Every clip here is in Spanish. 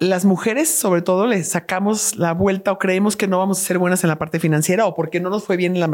las mujeres, sobre todo, le sacamos la vuelta o creemos que no vamos a ser buenas en la parte financiera o porque no nos fue bien en la,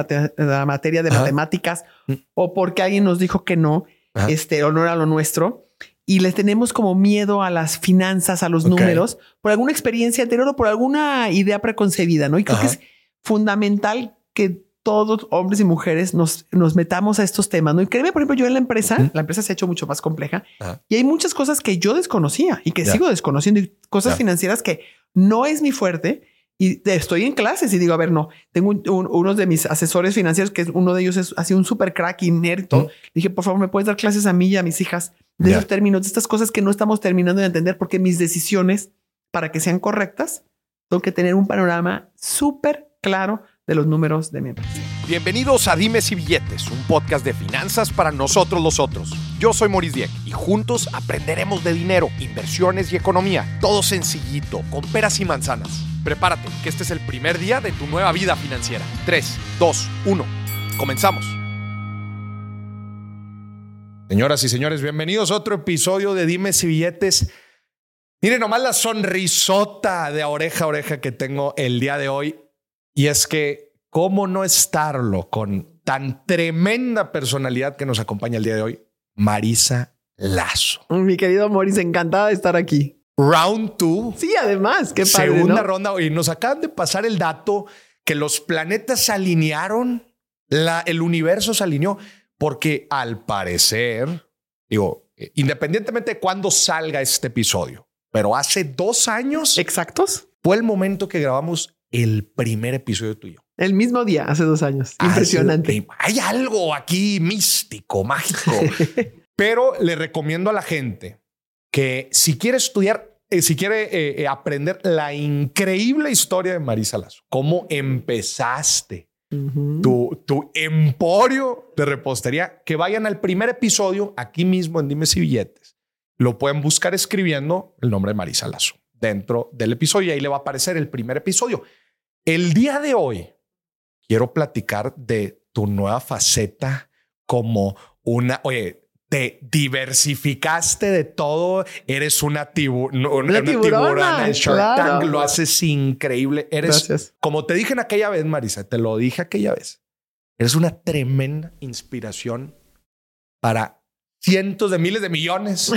materia de matemáticas mm. o porque alguien nos dijo que no, este, o no era lo nuestro. Y le tenemos como miedo a las finanzas, a los números, por alguna experiencia anterior o por alguna idea preconcebida, ¿no? Y creo que es fundamental que todos, hombres y mujeres, nos, nos metamos a estos temas. ¿no? Y créeme, por ejemplo, yo en la empresa, la empresa se ha hecho mucho más compleja y hay muchas cosas que yo desconocía y que sigo desconociendo y cosas financieras que no es mi fuerte. Y estoy en clases y digo, a ver, no, tengo uno de mis asesores financieros, que uno de ellos es así un super crack inerto. Dije, por favor, ¿me puedes dar clases a mí y a mis hijas de esos términos, de estas cosas que no estamos terminando de entender? Porque mis decisiones, para que sean correctas, tengo que tener un panorama súper claro de los números de mi empresa. Bienvenidos a Dimes y Billetes, un podcast de finanzas para nosotros los otros. Yo soy Maurice Dieck y juntos aprenderemos de dinero, inversiones y economía. Todo sencillito, con peras y manzanas. Prepárate, que este es el primer día de tu nueva vida financiera. 3, 2, 1. Comenzamos. Señoras y señores, bienvenidos a otro episodio de Dimes y Billetes. Miren nomás la sonrisota de oreja a oreja que tengo el día de hoy y es que, ¿cómo no estarlo con tan tremenda personalidad que nos acompaña el día de hoy? Marisa Lazo. Mi querido Moris, encantada de estar aquí. Round two. Sí, además, qué padre. Segunda ronda. Y nos acaban de pasar el dato que los planetas se alinearon, la, el universo se alineó, porque al parecer, digo, independientemente de cuándo salga este episodio, pero hace dos años. Exactos. Fue el momento que grabamos el primer episodio tuyo. El mismo día, hace dos años. Impresionante. hay algo aquí místico, mágico. Pero le recomiendo a la gente que si quiere estudiar, eh, si quiere eh, eh, aprender la increíble historia de Marisa Lazo, cómo empezaste tu, tu emporio de repostería, que vayan al primer episodio aquí mismo en Dime si Billetes. Lo pueden buscar escribiendo el nombre de Marisa Lazo dentro del episodio y ahí le va a aparecer el primer episodio. El día de hoy quiero platicar de tu nueva faceta como una, oye, te diversificaste de todo, eres una, una, tiburona, en lo haces increíble, eres, como te dije en aquella vez, Marisa, te lo dije aquella vez, eres una tremenda inspiración para cientos de miles de millones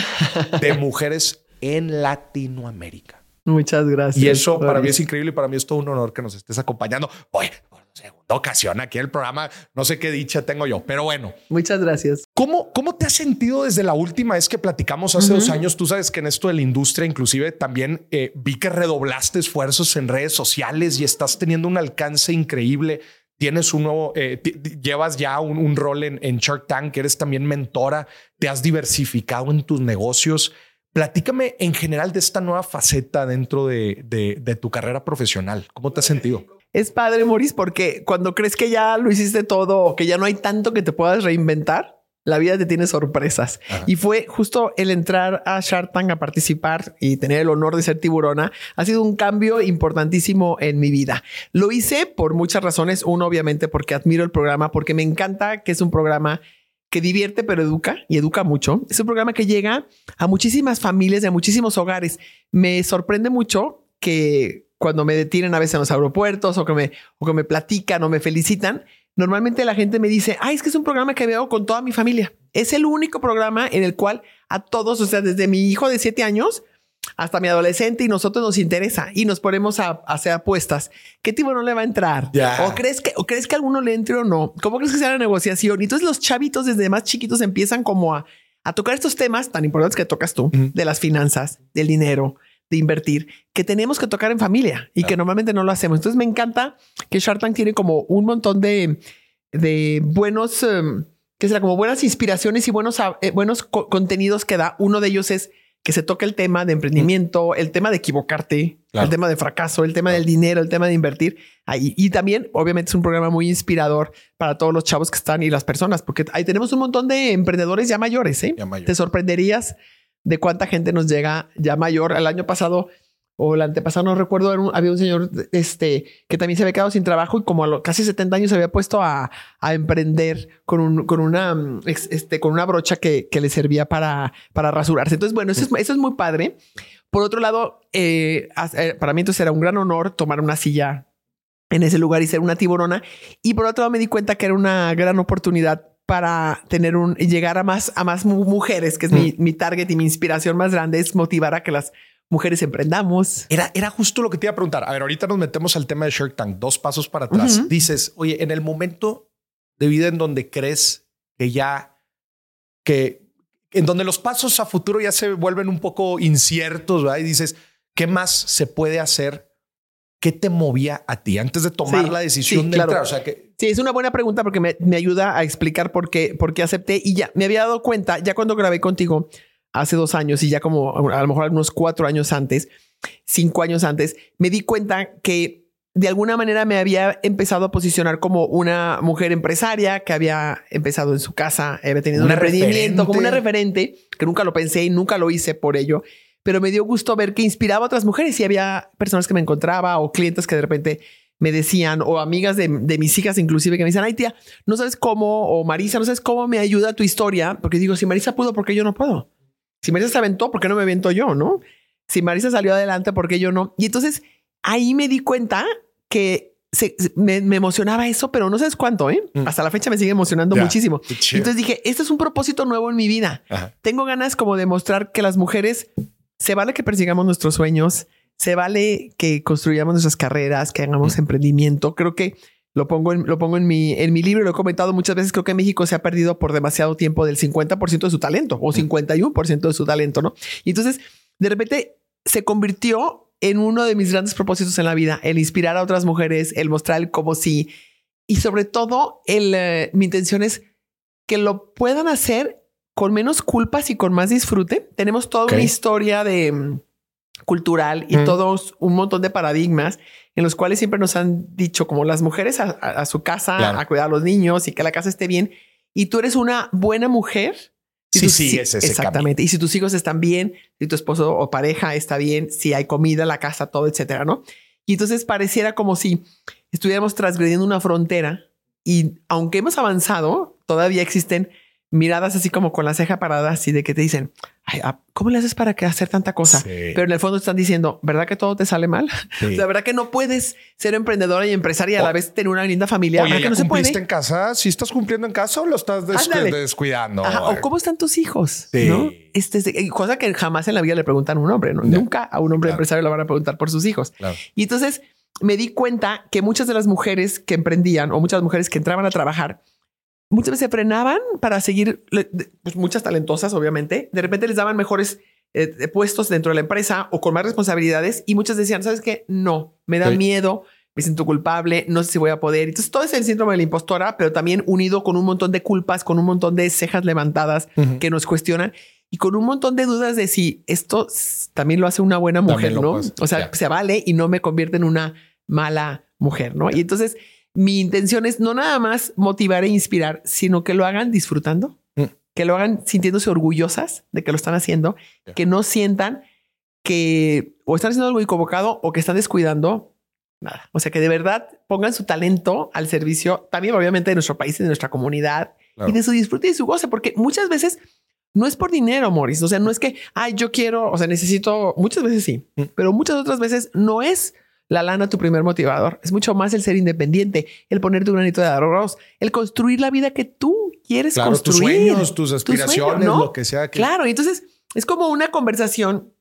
de mujeres en Latinoamérica. Muchas gracias. Y eso para mí es increíble y para mí es todo un honor que nos estés acompañando. Hoy, por segunda ocasión aquí en el programa, no sé qué dicha tengo yo, pero bueno. Muchas gracias. ¿Cómo, cómo te has sentido desde la última vez que platicamos hace dos años? Tú sabes que en esto de la industria, inclusive también eh, vi que redoblaste esfuerzos en redes sociales y estás teniendo un alcance increíble. Tienes un nuevo, eh, llevas ya un, un rol en, en Shark Tank, eres también mentora, te has diversificado en tus negocios. Platícame en general de esta nueva faceta dentro de, tu carrera profesional. ¿Cómo te has sentido? Es padre, Maurice, porque cuando crees que ya lo hiciste todo, que ya no hay tanto que te puedas reinventar, la vida te tiene sorpresas. Y fue justo el entrar a Shark Tank a participar y tener el honor de ser tiburona. Ha sido un cambio importantísimo en mi vida. Lo hice por muchas razones. Uno, obviamente, porque admiro el programa, porque me encanta que es un programa divierte pero educa y educa mucho. Es un programa que llega a muchísimas familias y a muchísimos hogares. Me sorprende mucho que cuando me detienen a veces en los aeropuertos o que me, o que me platican o me felicitan, normalmente la gente me dice, ay, es que es un programa que veo con toda mi familia. Es el único programa en el cual a todos, o sea, desde mi hijo de siete años hasta mi adolescente y nosotros nos interesa y nos ponemos a, hacer apuestas. ¿Qué tipo no le va a entrar? ¿O crees que o crees que alguno le entre o no? ¿Cómo crees que sea la negociación? Y entonces los chavitos desde más chiquitos empiezan como a, a tocar estos temas tan importantes que tocas tú, de las finanzas, del dinero, de invertir, que tenemos que tocar en familia y que normalmente no lo hacemos. Entonces me encanta que Shark Tank tiene como un montón de, de buenos, em, que será como buenas inspiraciones y buenos, eh, buenos contenidos que da. Uno de ellos es que se toque el tema de emprendimiento, el tema de equivocarte, el tema de fracaso, el tema del dinero, el tema de invertir. Ahí. Y también, obviamente, es un programa muy inspirador para todos los chavos que están y las personas, porque ahí tenemos un montón de emprendedores ya mayores. ¿eh? Te sorprenderías de cuánta gente nos llega ya mayor. El año pasado o el antepasado, no recuerdo, había un señor este, que también se había quedado sin trabajo y como a casi 70 años se había puesto a, emprender con, un, con, una, este, con una brocha que, le servía para, para rasurarse. Entonces, bueno, eso es, eso es muy padre Por otro lado, eh, eh, para mí entonces era un gran honor tomar una silla en ese lugar y ser una tiburona. Y por otro lado me di cuenta que era una gran oportunidad para tener un llegar a más a más mujeres, que es mi, mm. mi, target y mi inspiración más grande es motivar a que las mujeres emprendamos. Era, era justo lo que te iba a preguntar. A ver, ahorita nos metemos al tema de Shark Tank, dos pasos para atrás. Dices, oye, en el momento de vida en donde crees que ya, que en donde los pasos a futuro ya se vuelven un poco inciertos, ¿verdad? Y dices, ¿qué más se puede hacer ¿qué te movía a ti antes de tomar la decisión de entrar? O sea, que... Sí, es una buena pregunta porque me, me, ayuda a explicar por qué, por qué acepté y ya me había dado cuenta, ya cuando grabé contigo hace dos años y ya como a lo mejor unos cuatro años antes, cinco años antes, me di cuenta que de alguna manera me había empezado a posicionar como una mujer empresaria que había empezado en su casa, había tenido un emprendimiento como una referente, que nunca lo pensé y nunca lo hice por ello pero me dio gusto ver que inspiraba a otras mujeres y había personas que me encontraba o clientes que de repente me decían, o amigas de, mis hijas inclusive, que me decían, ay tía, no sabes cómo, o Marisa, no sabes cómo me ayuda tu historia, porque digo, si Marisa pudo, ¿por qué yo no puedo? Si Marisa se aventó, ¿por qué no me avento yo, no? Si Marisa salió adelante, ¿por qué yo no? Y entonces ahí me di cuenta que me, emocionaba eso, pero no sabes cuánto, ¿eh? Mm. Hasta la fecha me sigue emocionando muchísimo. Entonces dije, este es un propósito nuevo en mi vida. Tengo ganas como de mostrar que las mujeres se vale que persigamos nuestros sueños, se vale que construyamos nuestras carreras, que hagamos emprendimiento. Creo que lo pongo, en, lo pongo en, mi, en mi libro, lo he comentado muchas veces, creo que México se ha perdido por demasiado tiempo del 50% de su talento o 51% de su talento, ¿no? Y entonces, de repente, se convirtió en uno de mis grandes propósitos en la vida, el inspirar a otras mujeres, el mostrar como si, y sobre todo, el, eh, mi intención es que lo puedan hacer con menos culpas y con más disfrute. Tenemos toda una historia de mm, cultural y todos un montón de paradigmas en los cuales siempre nos han dicho como las mujeres a, su casa a cuidar a los niños y que la casa esté bien. Y tú eres una buena mujer. sí, sí, es exactamente. Y si tus hijos están bien, si tu esposo o pareja está bien, si hay comida, la casa, todo, etcétera, ¿no? Y entonces pareciera como si estuviéramos transgrediendo una frontera y aunque hemos avanzado, todavía existen miradas así como con la ceja parada, así de que te dicen, Ay, ah, ¿cómo le haces para que hacer tanta cosa? Pero en el fondo están diciendo, ¿verdad que todo te sale mal? La verdad que no puedes ser emprendedora y empresaria y a la vez tener una linda familia. Oye, que no se puede? en casa? ¿Si estás cumpliendo en casa o lo estás descuidando? o cómo están tus hijos, ¿no? Este, eh, cosa que jamás en la vida le preguntan a un hombre, ¿no? Nunca a un hombre empresario le van a preguntar por sus hijos. Y entonces me di cuenta que muchas de las mujeres que emprendían o muchas mujeres que entraban a trabajar muchas veces se frenaban para seguir, pues muchas talentosas, obviamente. De repente les daban mejores eh, puestos dentro de la empresa o con más responsabilidades y muchas decían, ¿sabes qué? No, me da miedo, me siento culpable, no sé si voy a poder. Entonces, todo es el síndrome de la impostora, pero también unido con un montón de culpas, con un montón de cejas levantadas que nos cuestionan y con un montón de dudas de si esto también lo hace una buena mujer, ¿no? o sea, se vale y no me convierte en una mala mujer, ¿no? Y entonces mi intención es no nada más motivar e inspirar, sino que lo hagan disfrutando, mm. que lo hagan sintiéndose orgullosas de que lo están haciendo, que no sientan que o están haciendo algo equivocado o que están descuidando nada. O sea, que de verdad pongan su talento al servicio también, obviamente, de nuestro país y de nuestra comunidad y de su disfrute y su goce, porque muchas veces no es por dinero, Morris. O sea, no es que, ay, yo quiero, o sea, necesito, muchas veces sí, mm. pero muchas otras veces no es la lana tu primer motivador. Es mucho más el ser independiente, el poner tu granito de arroz, el construir la vida que tú quieres construir. Tus sueños, tus aspiraciones, lo que sea. Que... Claro, entonces es como una conversación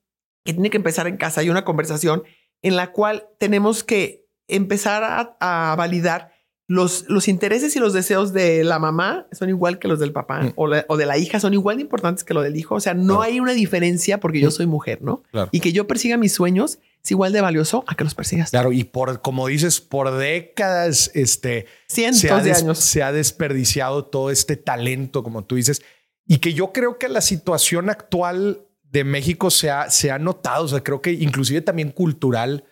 que tiene que empezar en casa y una conversación en la cual tenemos que empezar a, validar los, los, intereses y los deseos de la mamá son igual que los del papá mm. o, de la hija son igual de importantes que lo del hijo. O sea, no hay una diferencia porque yo mm. soy mujer, ¿no? Y que yo persiga mis sueños es igual de valioso a que los persigas. Claro, y por, como dices, por décadas, este, cientos de años, se ha desperdiciado todo este talento, como tú dices, y que yo creo que la situación actual de México se ha, se ha notado, o sea, creo que inclusive también cultural,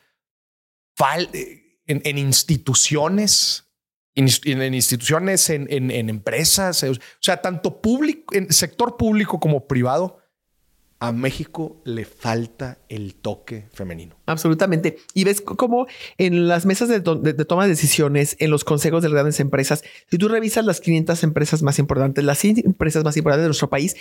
en, en instituciones, en, instituciones, en, en, empresas, o sea, tanto público, en sector público como privado, a México le falta el toque femenino. Absolutamente. Y ves cómo en las mesas de, toma de decisiones, en los consejos de las grandes empresas, si tú revisas las 500 empresas más importantes, las 100 empresas más importantes de nuestro país,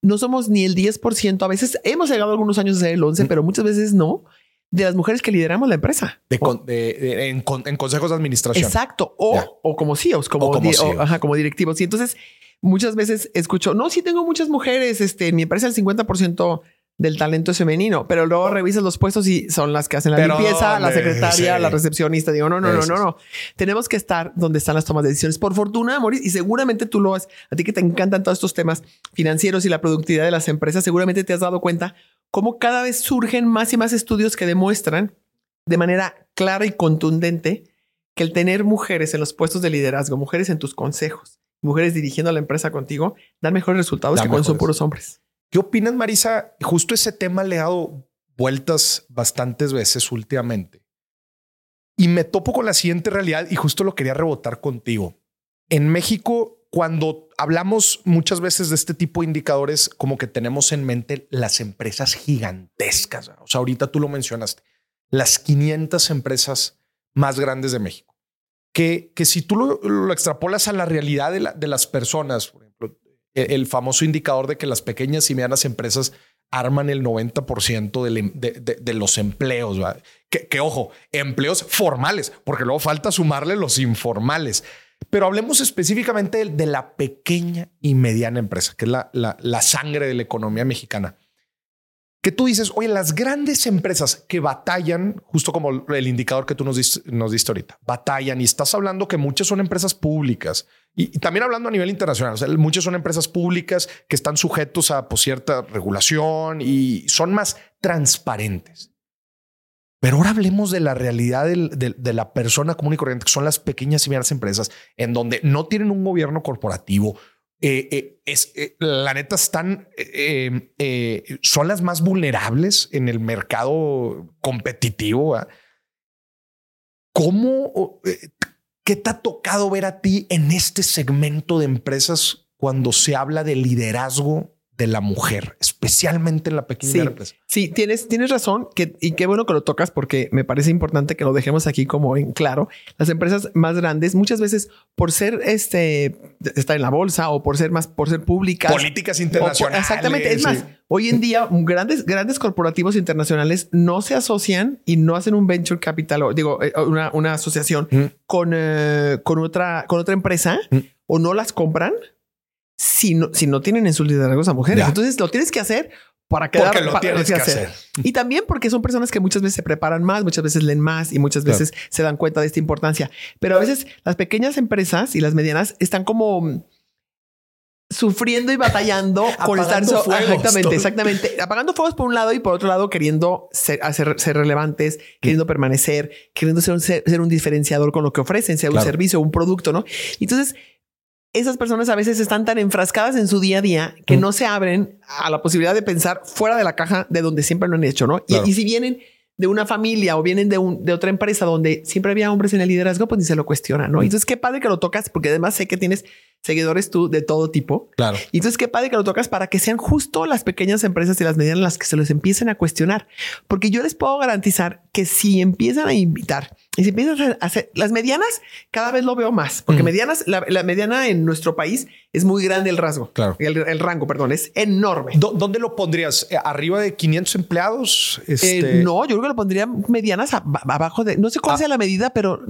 no somos ni el 10%. A veces hemos llegado algunos años a ser el 11, pero muchas veces no de las mujeres que lideramos la empresa. en, consejos de administración. Exacto. O, o como CEOs, como, como, e como directivos. Y entonces muchas veces escucho, no, sí tengo muchas mujeres, este, mi empresa el 50% del talento es femenino, pero luego revisas los puestos y son las que hacen la limpieza, la secretaria, la recepcionista. Digo, no, no, no, no, no. Tenemos que estar donde están las tomas de decisiones. Por fortuna, Maurice, y seguramente tú lo has, a ti que te encantan todos estos temas financieros y la productividad de las empresas, seguramente te has dado cuenta cómo cada vez surgen más y más estudios que demuestran de manera clara y contundente que el tener mujeres en los puestos de liderazgo, mujeres en tus consejos, mujeres dirigiendo la empresa contigo, dan mejores resultados que cuando son puros hombres. ¿Qué opinas, Marisa? Justo ese tema le he dado vueltas bastantes veces últimamente. Y me topo con la siguiente realidad y justo lo quería rebotar contigo. En México, cuando hablamos muchas veces de este tipo de indicadores, como que tenemos en mente las empresas gigantescas. O sea, ahorita tú lo mencionaste, las 500 empresas más grandes de México. Que, que si tú lo, extrapolas a la realidad de, de las personas, el famoso indicador de que las pequeñas y medianas empresas arman el 90% em, de, los empleos. Que, ojo, empleos formales, porque luego falta sumarle los informales. Pero hablemos específicamente de, la pequeña y mediana empresa, que es la, la sangre de la economía mexicana que tú dices, oye, las grandes empresas que batallan, justo como el indicador que tú nos diste, nos diste ahorita, batallan y estás hablando que muchas son empresas públicas y, también hablando a nivel internacional, muchas son empresas públicas que están sujetos a pues, cierta regulación y son más transparentes. Pero ahora hablemos de la realidad de, la persona común y corriente, que son las pequeñas y medianas empresas, en donde no tienen un gobierno corporativo, eh, eh, es, eh, la neta están, son las más vulnerables en el mercado competitivo. ¿Cómo, qué te ha tocado ver a ti en este segmento de empresas cuando se habla de liderazgo de la mujer, especialmente en la pequeña sí, empresa. Sí, tienes, tienes razón que, y qué bueno que lo tocas porque me parece importante que lo dejemos aquí como en claro. Las empresas más grandes muchas veces por ser este estar en la bolsa o por ser más por ser públicas, políticas internacionales. exactamente, es más, hoy en día grandes grandes corporativos internacionales no se asocian y no hacen un venture capital o digo eh, una, una asociación mm. con eh, con otra con otra empresa mm. o no las compran si no, si no tienen en sus liderazgos a mujeres. Entonces lo tienes que hacer para quedar porque lo tienes que hacer. Y también porque son personas que muchas veces se preparan más, muchas veces leen más y muchas veces se dan cuenta de esta importancia. Pero a veces las pequeñas empresas y las medianas están como sufriendo y batallando con estar exactamente, exactamente, apagando fuegos por un lado y por otro lado queriendo ser, hacer, ser relevantes, queriendo permanecer, queriendo ser un, ser, un diferenciador con lo que ofrecen, sea un servicio o un producto, ¿no? Entonces, esas personas a veces están tan enfrascadas en su día a día que mm. no se abren a la posibilidad de pensar fuera de la caja de donde siempre lo han hecho, ¿no? Y, si vienen de una familia o vienen de, un, de otra empresa donde siempre había hombres en el liderazgo, pues ni se lo cuestionan, ¿no? Mm. Entonces, qué padre que lo tocas, porque además sé que tienes seguidores tú de todo tipo. Claro. Y entonces, qué padre que lo tocas para que sean justo las pequeñas empresas y las medianas las que se los empiecen a cuestionar. Porque yo les puedo garantizar que si empiezan a invitar y si empiezan a hacer las medianas, cada vez lo veo más, porque medianas, la, mediana en nuestro país es muy grande el rasgo. Claro. El, rango, perdón, es enorme. ¿Dónde lo pondrías? Eh, ¿Arriba de 500 empleados? Eh, este... no, yo creo que lo pondría medianas abajo de, no sé cuál ah. sea la medida, pero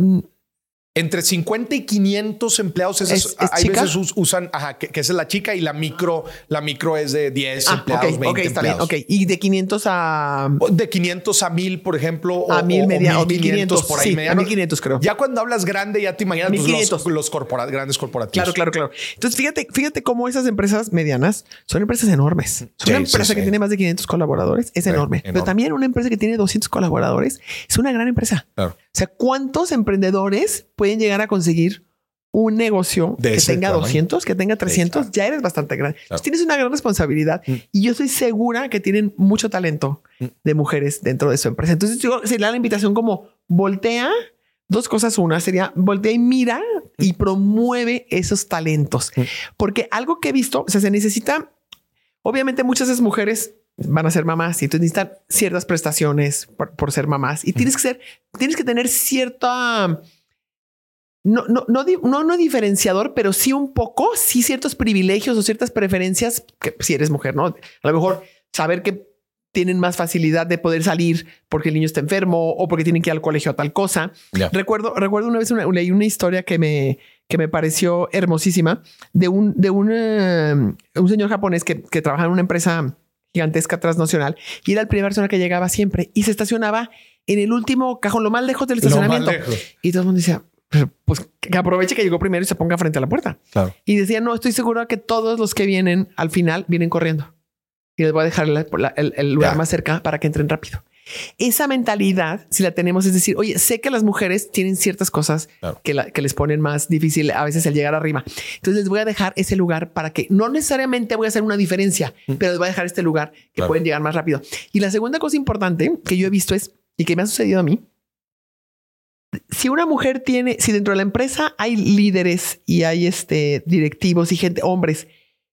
entre 50 y 500 empleados, esas, hay veces usan, ajá, que, esa es la chica y la micro, la micro es de 10 ah, empleados, okay, 20 está Bien, ok, y de 500 a... De 500 a 1000, por ejemplo. A 1000 media, o 1500 por ahí. Sí, a 1500 creo. Ya cuando hablas grande, ya te imaginas pues, los, los grandes corporativos. Claro, claro, claro. Entonces, fíjate, fíjate cómo esas empresas medianas son empresas enormes. una empresa que tiene más de 500 colaboradores es enorme. Pero también una empresa que tiene 200 colaboradores es una gran empresa. Claro. O sea, ¿cuántos emprendedores pueden llegar a conseguir un negocio que tenga 200, que tenga 300? Ya eres bastante grande. tienes una gran responsabilidad mm. y yo estoy segura que tienen mucho talento mm. de mujeres dentro de su empresa. Entonces, yo, sería la invitación como voltea. Dos cosas. Una sería voltea y mira y mm. promueve esos talentos. Porque algo que he visto, o sea, se necesita, obviamente muchas de esas mujeres van a ser mamás y entonces necesitan ciertas prestaciones por, ser mamás y tienes que ser, tienes que tener cierta no, no, no, no, no diferenciador, pero sí un poco, sí ciertos privilegios o ciertas preferencias que si eres mujer, ¿no? A lo mejor saber que tienen más facilidad de poder salir porque el niño está enfermo o porque tienen que ir al colegio a tal cosa. Recuerdo, recuerdo una vez leí una historia que me, que me pareció hermosísima de un, de un señor japonés que, que trabajaba en una empresa gigantesca transnacional y era el primer persona que llegaba siempre y se estacionaba en el último cajón, lo más lejos del estacionamiento. Y todo el mundo decía, pues que aproveche que llegó primero y se ponga frente a la puerta. Y decía, no, estoy seguro que todos los que vienen al final vienen corriendo y les voy a dejar el, lugar más cerca para que entren rápido. Esa mentalidad, si la tenemos, es decir, oye, sé que las mujeres tienen ciertas cosas que, que, les ponen más difícil a veces el llegar arriba. Entonces les voy a dejar ese lugar para que no necesariamente voy a hacer una diferencia, mm. pero les voy a dejar este lugar que pueden llegar más rápido. Y la segunda cosa importante que yo he visto es, y que me ha sucedido a mí, si una mujer tiene, si dentro de la empresa hay líderes y hay este, directivos y gente, hombres,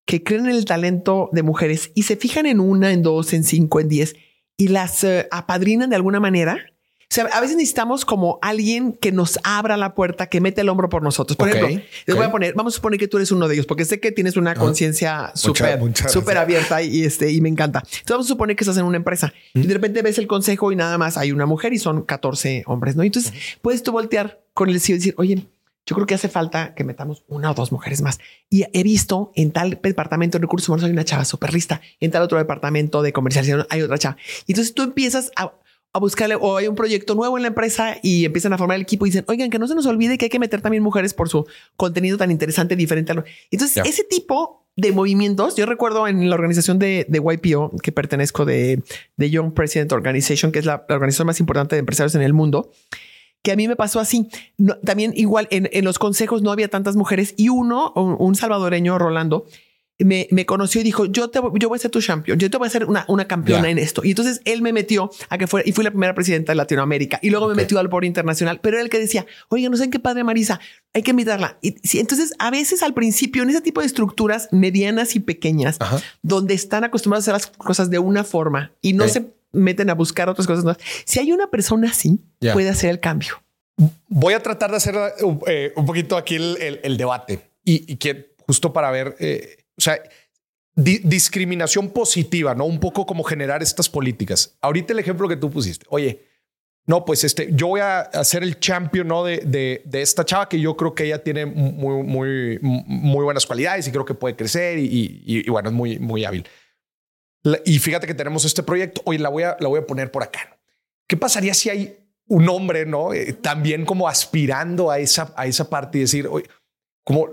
que creen en el talento de mujeres y se fijan en una, en dos, en cinco, en diez y las eh, apadrinan de alguna manera. O sea, a veces necesitamos como alguien que nos abra la puerta, que mete el hombro por nosotros. Por ejemplo, les voy a poner, vamos a suponer que tú eres uno de ellos, porque sé que tienes una conciencia súper, súper abierta y, este, y me encanta. Entonces vamos a suponer que estás en una empresa y de repente ves el consejo y nada más hay una mujer y son 14 hombres, ¿no? Entonces puedes tú voltear con el CEO y decir, oye, yo creo que hace falta que metamos una o dos mujeres más. Y he visto en tal departamento de recursos humanos hay una chava súper lista, en tal otro departamento de comercialización hay otra chava. Y entonces tú empiezas a, buscarle o hay un proyecto nuevo en la empresa y empiezan a formar el equipo y dicen, oigan, que no se nos olvide que hay que meter también mujeres por su contenido tan interesante, diferente. Entonces, ese tipo de movimientos, yo recuerdo en la organización de, de YPO, que pertenezco de, de Young President Organization, que es la organización más importante de empresarios en el mundo, que a mí me pasó así. también igual en, los consejos no había tantas mujeres y uno, un, salvadoreño, Rolando, me, conoció y dijo, yo, te, yo voy a ser tu champion, yo te voy a ser una, una campeona en esto. Y entonces él me metió a que fuera, y fui la primera presidenta de Latinoamérica, y luego me metió al por internacional, pero era el que decía, oye, no sé qué padre Marisa, hay que invitarla. Y entonces a veces al principio, en ese tipo de estructuras medianas y pequeñas, donde están acostumbrados a hacer las cosas de una forma y no se meten a buscar otras cosas nuevas. Si hay una persona así, puede hacer el cambio. Voy a tratar de hacer eh, un poquito aquí el, debate y, que justo para ver, eh, o sea, discriminación positiva, no un poco como generar estas políticas. Ahorita el ejemplo que tú pusiste, oye, no, pues este, yo voy a hacer el champion ¿no? de, de, esta chava que yo creo que ella tiene muy, muy, muy buenas cualidades y creo que puede crecer y, y bueno, es muy, muy hábil y fíjate que tenemos este proyecto, hoy la voy a, la voy a poner por acá. ¿Qué pasaría si hay un hombre, no? Eh, también como aspirando a esa, a esa parte y decir, oye, como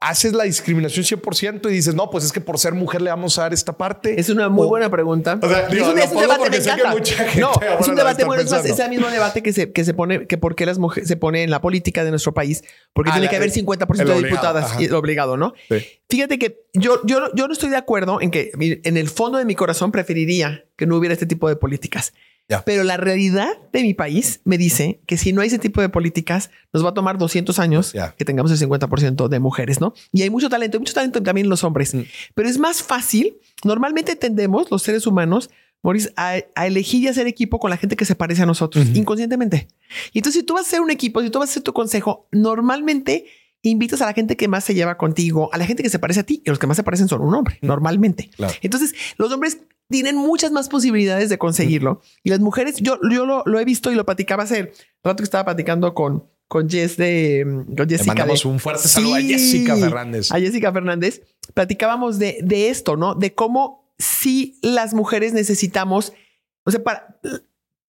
haces la discriminación 100% y dices, no, pues es que por ser mujer le vamos a dar esta parte. Es una muy buena pregunta. es un, debate, me encanta. no, es un debate bueno, es, ese mismo debate que se, que se pone, que por qué las mujeres se pone en la política de nuestro país, porque ah, tiene que haber 50% de diputadas y obligado, ¿no? Fíjate que yo, yo, yo no estoy de acuerdo en que en el fondo de mi corazón preferiría que no hubiera este tipo de políticas. Pero la realidad de mi país me dice que si no hay ese tipo de políticas, nos va a tomar 200 años que tengamos el 50% de mujeres, ¿no? Y hay mucho talento, hay mucho talento también en los hombres. Mm. Pero es más fácil. Normalmente tendemos los seres humanos, Maurice, a, elegir y hacer equipo con la gente que se parece a nosotros, inconscientemente. Y entonces, si tú vas a ser un equipo, si tú vas a ser tu consejo, normalmente invitas a la gente que más se lleva contigo, a la gente que se parece a ti, y los que más se parecen son un hombre, normalmente. Entonces, los hombres tienen muchas más posibilidades de conseguirlo. Y las mujeres, yo, yo lo, he visto y lo platicaba hace rato que estaba platicando con, con Jess de con Jessica. Le mandamos un fuerte saludo a Jessica Fernández. A Jessica Fernández. Platicábamos de, de esto, ¿no? De cómo si las mujeres necesitamos, o sea, para,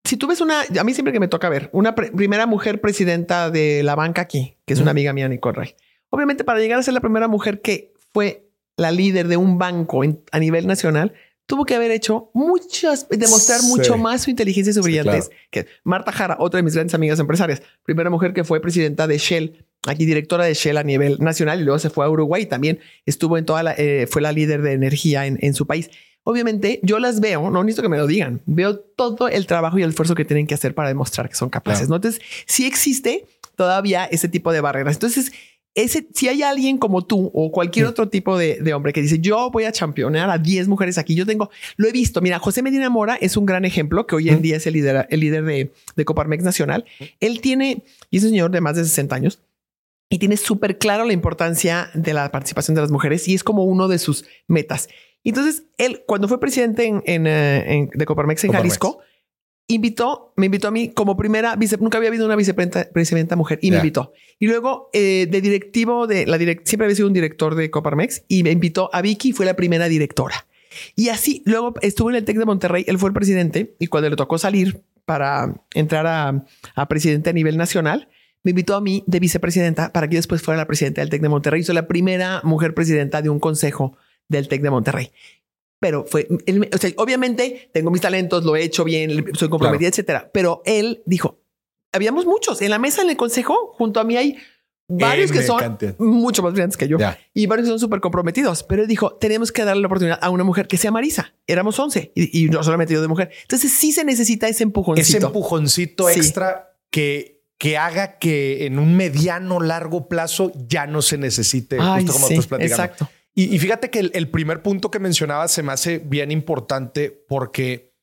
si tú ves una, a mí siempre que me toca ver, una primera mujer presidenta de la banca aquí, que es una amiga mía, Nicole Ray. Obviamente, para llegar a ser la primera mujer que fue la líder de un banco a nivel nacional, tuvo que haber hecho muchas, demostrar mucho más su inteligencia y su brillantez. Que Marta Jara, otra de mis grandes amigas empresarias, primera mujer que fue presidenta de Shell, aquí directora de Shell a nivel nacional y luego se fue a Uruguay. También estuvo en toda la, eh, fue la líder de energía en, en su país. Obviamente, yo las veo, no necesito que me lo digan, veo todo el trabajo y el esfuerzo que tienen que hacer para demostrar que son capaces. ¿no? Entonces, sí existe todavía ese tipo de barreras. Entonces, ese, si hay alguien como tú o cualquier mm. otro tipo de, hombre que dice yo voy a championear a 10 mujeres aquí, yo tengo, lo he visto. Mira, José Medina Mora es un gran ejemplo que hoy en mm. día es el líder, el líder de, de Coparmex Nacional. Mm. Él tiene, y es un señor de más de 60 años, y tiene súper claro la importancia de la participación de las mujeres y es como uno de sus metas. Entonces, él, cuando fue presidente en, en, eh, de Coparmex en Jalisco, invitó, me invitó a mí como primera vice, nunca había habido una vicepresidenta mujer y me invitó. Y luego eh, de directivo de la direct, siempre había sido un director de Coparmex y me invitó a Vicky, fue la primera directora. Y así, luego estuvo en el TEC de Monterrey, él fue el presidente y cuando le tocó salir para entrar a, a presidente a nivel nacional, me invitó a mí de vicepresidenta para que después fuera la presidenta del TEC de Monterrey. Soy la primera mujer presidenta de un consejo del TEC de Monterrey. Pero fue, o sea, obviamente tengo mis talentos, lo he hecho bien, soy comprometida, etcétera. Pero él dijo, habíamos muchos en la mesa en el consejo, junto a mí hay varios que son mucho más brillantes que yo y varios que son súper comprometidos. Pero él dijo, tenemos que darle la oportunidad a una mujer que sea Marisa. Éramos 11 y, y no solamente yo de mujer. Entonces sí se necesita ese empujoncito. Ese empujoncito extra que que haga que en un mediano largo plazo ya no se necesite, justo como sí, Exacto. Y, fíjate que el, primer punto que mencionaba se me hace bien importante porque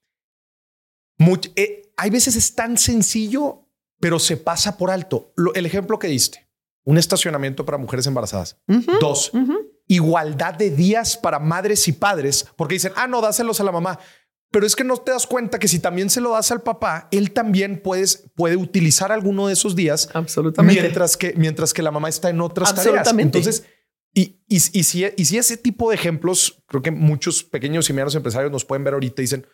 eh, hay veces es tan sencillo, pero se pasa por alto. el ejemplo que diste, un estacionamiento para mujeres embarazadas. Dos, igualdad de días para madres y padres, porque dicen, ah, no, dáselos a la mamá. Pero es que no te das cuenta que si también se lo das al papá, él también puedes, puede utilizar alguno de esos días. Absolutamente. Mientras que, mientras que la mamá está en otras tareas. Entonces, y, y, y, si, y si ese tipo de ejemplos, creo que muchos pequeños y medianos empresarios nos pueden ver ahorita y dicen,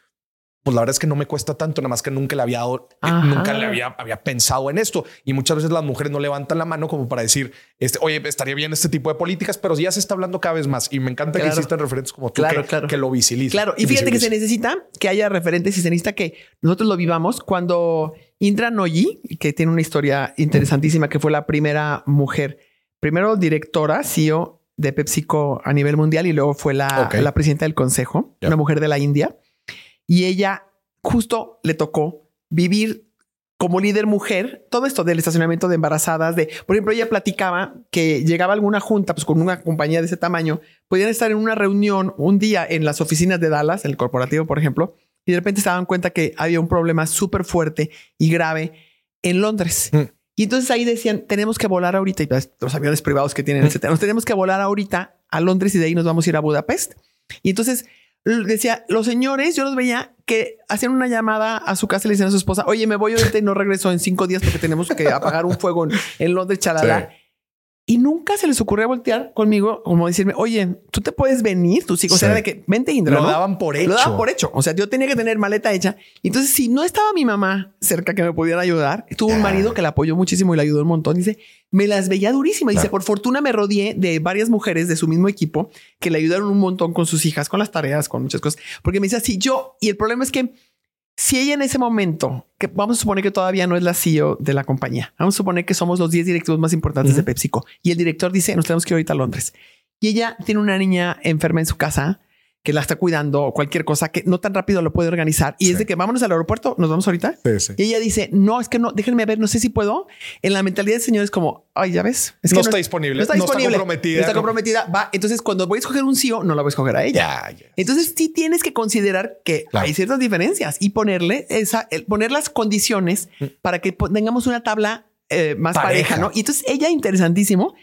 pues la verdad es que no me cuesta tanto, nada más que nunca le había dado, nunca le había, había pensado en esto. Y muchas veces las mujeres no levantan la mano como para decir, este, oye, estaría bien este tipo de políticas, pero ya se está hablando cada vez más. Y me encanta que existan referentes como tú que, que, lo visibilicen. Claro, y fíjate que se necesita que haya referentes y se necesita que nosotros lo vivamos cuando Indra Noyi, que tiene una historia interesantísima, que fue la primera mujer, primero directora, CEO de PepsiCo a nivel mundial y luego fue la, la presidenta del consejo, una mujer de la India y ella justo le tocó vivir como líder mujer, todo esto del estacionamiento de embarazadas, de, por ejemplo, ella platicaba que llegaba alguna junta, pues con una compañía de ese tamaño, podían estar en una reunión un día en las oficinas de Dallas, en el corporativo, por ejemplo, y de repente se daban cuenta que había un problema súper fuerte y grave en Londres. Mm. Y entonces ahí decían, tenemos que volar ahorita, y los aviones privados que tienen, etcétera, nos tenemos que volar ahorita a Londres y de ahí nos vamos a ir a Budapest. Y entonces decía, los señores, yo los veía que hacían una llamada a su casa y le decían a su esposa, oye, me voy ahorita y no regreso en cinco días porque tenemos que apagar un fuego en, Londres, chalala. Y nunca se les ocurrió voltear conmigo, como decirme, oye, tú te puedes venir, tus hijos. O sea, de que vente, Indra. Lo daban por hecho. Lo daban por hecho. O sea, yo tenía que tener maleta hecha. Entonces, si no estaba mi mamá cerca que me pudiera ayudar, tuvo un marido que la apoyó muchísimo y le ayudó un montón. Dice, me las veía durísimas. Dice, por fortuna me rodeé de varias mujeres de su mismo equipo que le ayudaron un montón con sus hijas, con las tareas, con muchas cosas. Porque me dice así, yo, y el problema es que si ella en ese momento, que vamos a suponer que todavía no es la CEO de la compañía, vamos a suponer que somos los 10 directivos más importantes de PepsiCo y el director dice, nos tenemos que ir ahorita a Londres. Y ella tiene una niña enferma en su casa que la está cuidando o cualquier cosa que no tan rápido lo puede organizar. Y es de que vámonos al aeropuerto, nos vamos ahorita. Y ella dice, no, es que no, déjenme ver, no sé si puedo. En la mentalidad del señor es como, ay, ya ves. Es que no, está disponible. No está disponible. está comprometida. está comprometida. Va. Entonces, cuando voy a escoger un CEO, no la voy a escoger a ella. Entonces, sí tienes que considerar que hay ciertas diferencias y ponerle esa, poner las condiciones mm. para que tengamos una tabla eh, más pareja. ¿no? Y entonces, ella, interesantísimo,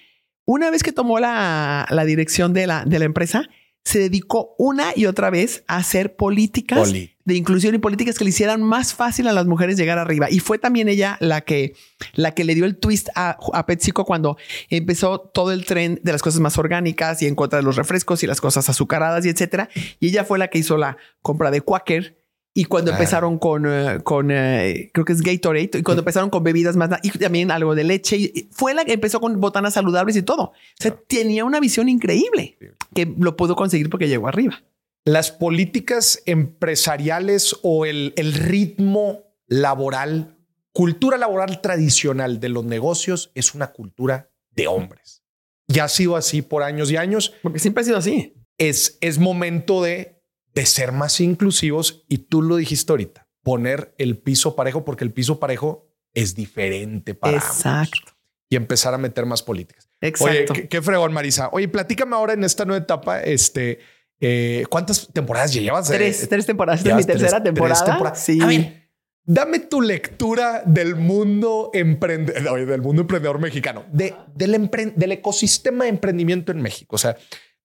una vez que tomó la, la dirección de la, de la empresa, se dedicó una y otra vez a hacer políticas de inclusión y políticas que le hicieran más fácil a las mujeres llegar arriba. Y fue también ella la que, la que le dio el twist a, a PepsiCo cuando empezó todo el tren de las cosas más orgánicas y en contra de los refrescos y las cosas azucaradas y etcétera. Y ella fue la que hizo la compra de Quaker y cuando empezaron con, eh, con eh, creo que es Gatorade, y cuando empezaron con bebidas más, y también algo de leche, y fue la que empezó con botanas saludables y todo. O sea, tenía una visión increíble que lo pudo conseguir porque llegó arriba. Las políticas empresariales o el, el ritmo laboral, cultura laboral tradicional de los negocios es una cultura de hombres. Ya ha sido así por años y años. Porque siempre ha sido así. Es, es momento de de ser más inclusivos y tú lo dijiste ahorita, poner el piso parejo porque el piso parejo es diferente para Exacto. y empezar a meter más políticas. Exacto. Oye, qué, fregón, Marisa. Oye, platícame ahora en esta nueva etapa, este, eh, ¿cuántas temporadas llevas? Tres, tres temporadas. Esta es mi tercera temporada. Sí. A ver, Dame tu lectura del mundo emprendedor, del mundo emprendedor mexicano, de, del, del ecosistema de emprendimiento en México. O sea,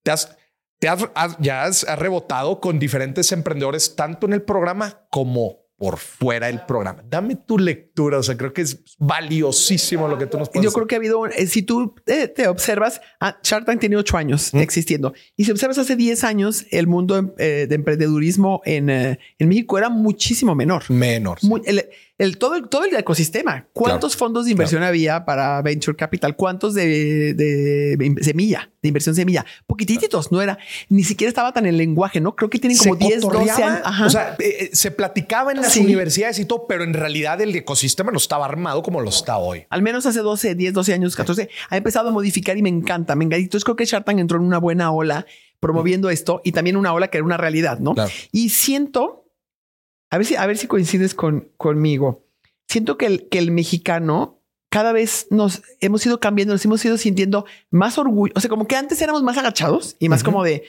te has, te has, ya has rebotado con diferentes emprendedores, tanto en el programa como por fuera del programa. Dame tu lectura. O sea, creo que es valiosísimo lo que tú nos puedes Yo creo que ha habido, eh, si tú eh, te observas, ah, Shark Tank tiene ocho años existiendo. Y si observas hace 10 años, el mundo eh, de emprendedurismo en, en, México era muchísimo menor. Menor. el, todo, el, todo el ecosistema. ¿Cuántos fondos de inversión había para Venture Capital? ¿Cuántos de, de, semilla, de inversión semilla? Poquititos, no era, ni siquiera estaba tan en lenguaje, ¿no? Creo que tienen como 10, 12 años. O sea, se platicaba en las universidades y todo, pero en realidad el ecosistema no estaba armado como lo está hoy. Al menos hace 12, 10, 12 años, 14, ha empezado a modificar y me encanta. Me encanta. Entonces creo que Shark Tank entró en una buena ola promoviendo esto y también una ola que era una realidad, ¿no? Y siento, a ver si, a ver si coincides con, conmigo, siento que el, que el mexicano cada vez nos hemos ido cambiando, nos hemos ido sintiendo más orgullo. O sea, como que antes éramos más agachados y más como de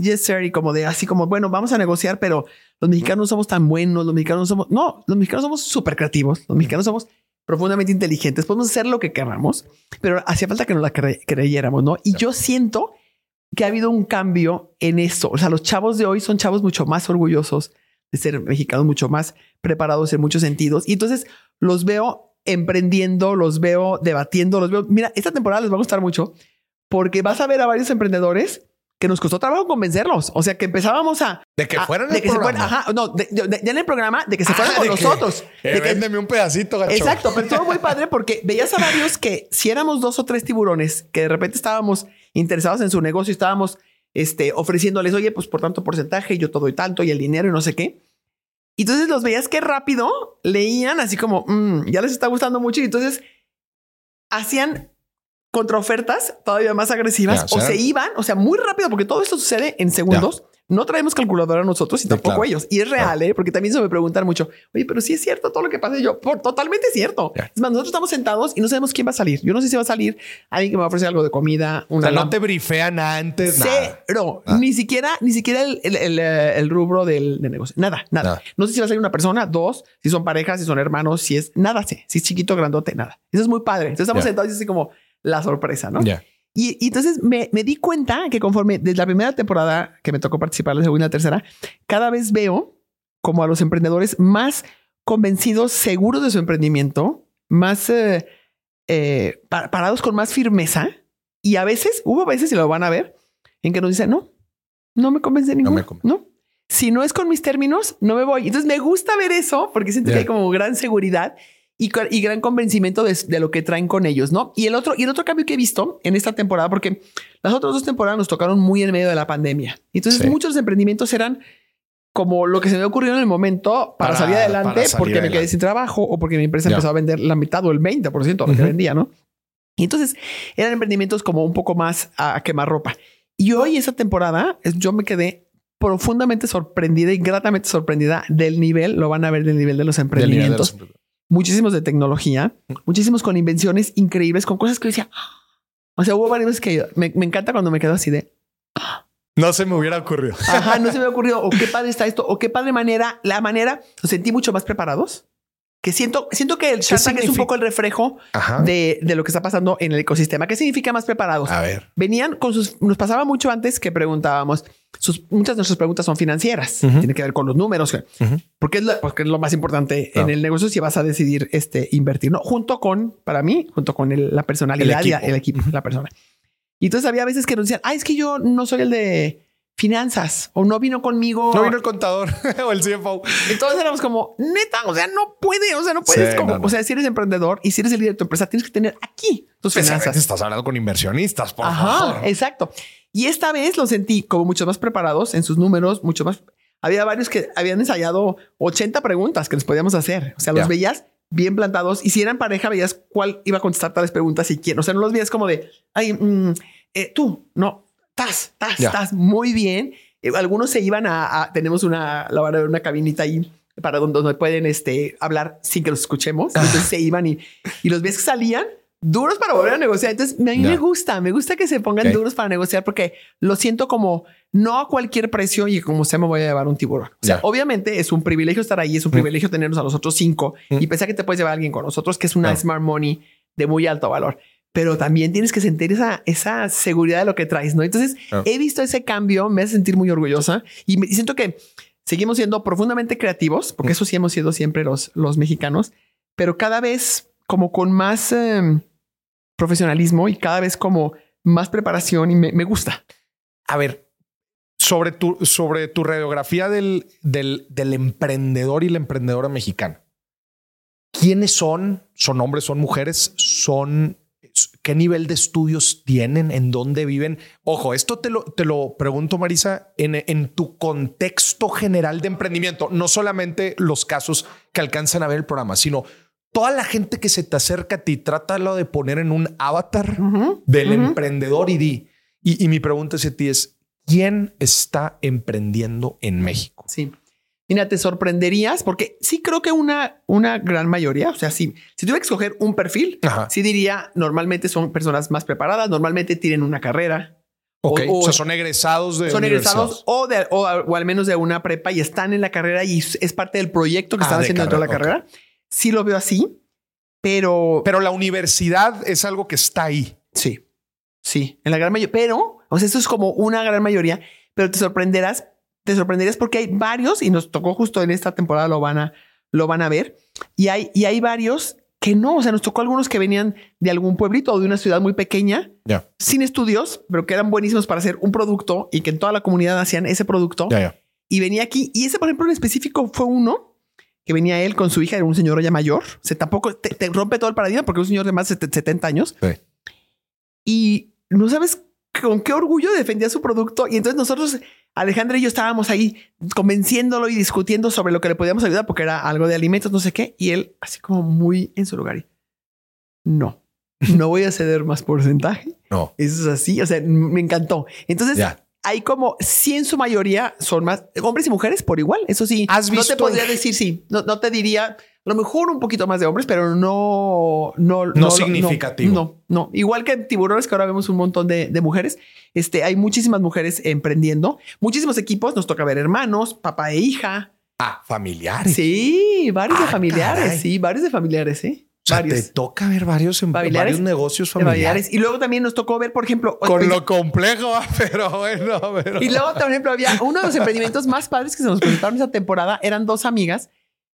yes, sir, y como de así como, bueno, vamos a negociar, pero los mexicanos no somos tan buenos, los mexicanos somos, no, los mexicanos somos súper creativos, los mexicanos somos profundamente inteligentes, podemos hacer lo que queramos, pero hacía falta que nos la creyéramos, ¿no? Y yo siento que ha habido un cambio en esto. O sea, los chavos de hoy son chavos mucho más orgullosos ser mexicanos, mucho más preparados en muchos sentidos. Y entonces los veo emprendiendo, los veo debatiendo, los veo. Mira, esta temporada les va a gustar mucho porque vas a ver a varios emprendedores que nos costó trabajo convencerlos. O sea, que empezábamos a... De que fueran en el programa. ajá, no, de, en el programa, de que se fueran con nosotros. de véndeme un pedacito, gacho. Exacto, pero todo muy padre porque veías a varios que si éramos dos o tres tiburones que de repente estábamos interesados en su negocio estábamos este, ofreciéndoles, oye, pues por tanto porcentaje, yo todo y tanto y el dinero y no sé qué. Y entonces los veías que rápido leían así como, mm, ya les está gustando mucho y entonces hacían contraofertas todavía más agresivas o se iban, o sea, muy rápido, porque todo esto sucede en segundos. No traemos calculadora nosotros y tampoco ellos. Y es real, ¿eh? porque también se me preguntan mucho, oye, pero si es cierto todo lo que pasa. Y yo, por, totalmente cierto. Es más, nosotros estamos sentados y no sabemos quién va a salir. Yo no sé si va a salir alguien que me va a ofrecer algo de comida. Una o sea, no te brifean antes. Cero. Ah. Ni siquiera, ni siquiera el, el, el, rubro del, negocio. Nada, nada, No sé si va a salir una persona, dos, si son parejas, si son hermanos, si es nada, si, si es chiquito, grandote, nada. Eso es muy padre. Entonces estamos sentados y así como la sorpresa, ¿no? Ya. Y, entonces me, me, di cuenta que conforme desde la primera temporada que me tocó participar, la segunda y la tercera, cada vez veo como a los emprendedores más convencidos, seguros de su emprendimiento, más eh, eh, parados con más firmeza. Y a veces, hubo veces, y lo van a ver, en que nos dicen, no, no me convence ninguno. No, no. Si no es con mis términos, no me voy. Entonces me gusta ver eso porque siento que hay como gran seguridad y, gran convencimiento de, lo que traen con ellos, ¿no? Y el otro, y el otro cambio que he visto en esta temporada, porque las otras dos temporadas nos tocaron muy en medio de la pandemia. Entonces muchos emprendimientos eran como lo que se me ocurrió en el momento para, salir adelante porque me quedé sin trabajo o porque mi empresa empezó a vender la mitad o el 20% de lo que vendía, ¿no? Y entonces eran emprendimientos como un poco más a, quemar ropa. Y hoy, esa temporada, yo me quedé profundamente sorprendida y gratamente sorprendida del nivel, lo van a ver del nivel de los emprendimientos muchísimos de tecnología, muchísimos con invenciones increíbles, con cosas que decía, ah". o sea, hubo varias veces que me, encanta cuando me quedo así de... Ah". No se me hubiera ocurrido. Ajá, no se me hubiera ocurrido. O qué padre está esto. O qué padre manera, la manera, nos sentí mucho más preparados que siento, siento que el Shark es un poco el reflejo de, de, lo que está pasando en el ecosistema. ¿Qué significa más preparados? A ver. Venían con sus, nos pasaba mucho antes que preguntábamos, sus, muchas de nuestras preguntas son financieras, tiene que ver con los números, porque, es lo, porque es lo más importante en el negocio si vas a decidir este, invertir, ¿no? Junto con, para mí, junto con la personalidad el equipo. y el equipo, la persona. Y entonces había veces que nos decían, ah, es que yo no soy el de finanzas o no vino conmigo. No vino el contador o el CFO. Entonces éramos como, neta, o sea, no puede, o sea, no puedes como, o sea, si eres emprendedor y si eres el líder de tu empresa, tienes que tener aquí tus finanzas. Estás hablando con inversionistas, por Ajá, favor. Exacto. Y esta vez lo sentí como mucho más preparados en sus números, mucho más. Había varios que habían ensayado 80 preguntas que les podíamos hacer. O sea, los veías bien plantados y si eran pareja, veías cuál iba a contestar tales preguntas y quién. O sea, no los veías como de, ay, mm, eh, tú, no, estás, estás, estás muy bien. Eh, algunos se iban a, tenemos una, la verdad, una cabinita ahí para donde, donde pueden este, hablar sin que los escuchemos. Entonces se iban y, y los ves que salían duros para volver a negociar. Entonces, a mí me gusta, me gusta que se pongan duros para negociar porque lo siento como no a cualquier precio y como sea me voy a llevar un tiburón. O sea, obviamente es un privilegio estar ahí, es un mm. privilegio tenernos a los otros cinco mm. y pensar que te puedes llevar a alguien con nosotros que es una smart money de muy alto valor. Pero también tienes que sentir esa, esa seguridad de lo que traes, ¿no? Entonces, he visto ese cambio, me hace sentir muy orgullosa y, me, siento que seguimos siendo profundamente creativos, porque mm. eso sí hemos sido siempre los, los mexicanos, pero cada vez como con más... Em, profesionalismo y cada vez como más preparación y me, gusta. A ver, sobre tu, sobre tu radiografía del, del, del, emprendedor y la emprendedora mexicana. ¿Quiénes son? ¿Son hombres? ¿Son mujeres? ¿Son qué nivel de estudios tienen? ¿En dónde viven? Ojo, esto te lo, te lo pregunto, Marisa, en, en tu contexto general de emprendimiento, no solamente los casos que alcanzan a ver el programa, sino toda la gente que se te acerca a ti, trátalo de poner en un avatar del emprendedor y di. Y, mi pregunta hacia ti es, ¿quién está emprendiendo en México? Sí. Mira, te sorprenderías porque sí creo que una, una gran mayoría, o sea, sí, si tuviera que escoger un perfil, sí diría, normalmente son personas más preparadas, normalmente tienen una carrera. O, sea, son egresados de Son egresados o, de, o, al menos de una prepa y están en la carrera y es parte del proyecto que ah, están haciendo dentro de la carrera sí lo veo así, pero... Pero la universidad es algo que está ahí. Sí, sí, en la gran mayoría. Pero, o sea, esto es como una gran mayoría, pero te sorprenderás, te sorprenderías porque hay varios, y nos tocó justo en esta temporada, lo van a, lo van a ver, y hay, y hay varios que no, o sea, nos tocó algunos que venían de algún pueblito o de una ciudad muy pequeña, sin estudios, pero que eran buenísimos para hacer un producto y que en toda la comunidad hacían ese producto. Y venía aquí, y ese, por ejemplo, en específico fue uno que venía él con su hija, era un señor ya mayor. se tampoco te, rompe todo el paradigma porque es un señor de más de 70 años. Y no sabes con qué orgullo defendía su producto. Y entonces nosotros, Alejandra y yo estábamos ahí convenciéndolo y discutiendo sobre lo que le podíamos ayudar porque era algo de alimentos, no sé qué. Y él, así como muy en su lugar, y no, no voy a ceder más porcentaje. No. Eso es así. O sea, me encantó. Entonces, hay como, sí en su mayoría son más hombres y mujeres por igual. Eso sí, ¿Has visto? no te podría decir sí. No, no, te diría, a lo mejor un poquito más de hombres, pero no, no, no, significativo. No, no, Igual que en tiburones, que ahora vemos un montón de, de, mujeres. Este, hay muchísimas mujeres emprendiendo, muchísimos equipos. Nos toca ver hermanos, papá e hija. Ah, familiares. Sí, varios de ah, familiares. Sí, varios de familiares. Sí. O sea, te toca ver varios, en, varios negocios familiares. Y luego también nos tocó ver, por ejemplo... Con pues, lo complejo, pero bueno. Y luego, por ejemplo, había uno de los emprendimientos más padres que se nos presentaron esa temporada. Eran dos amigas.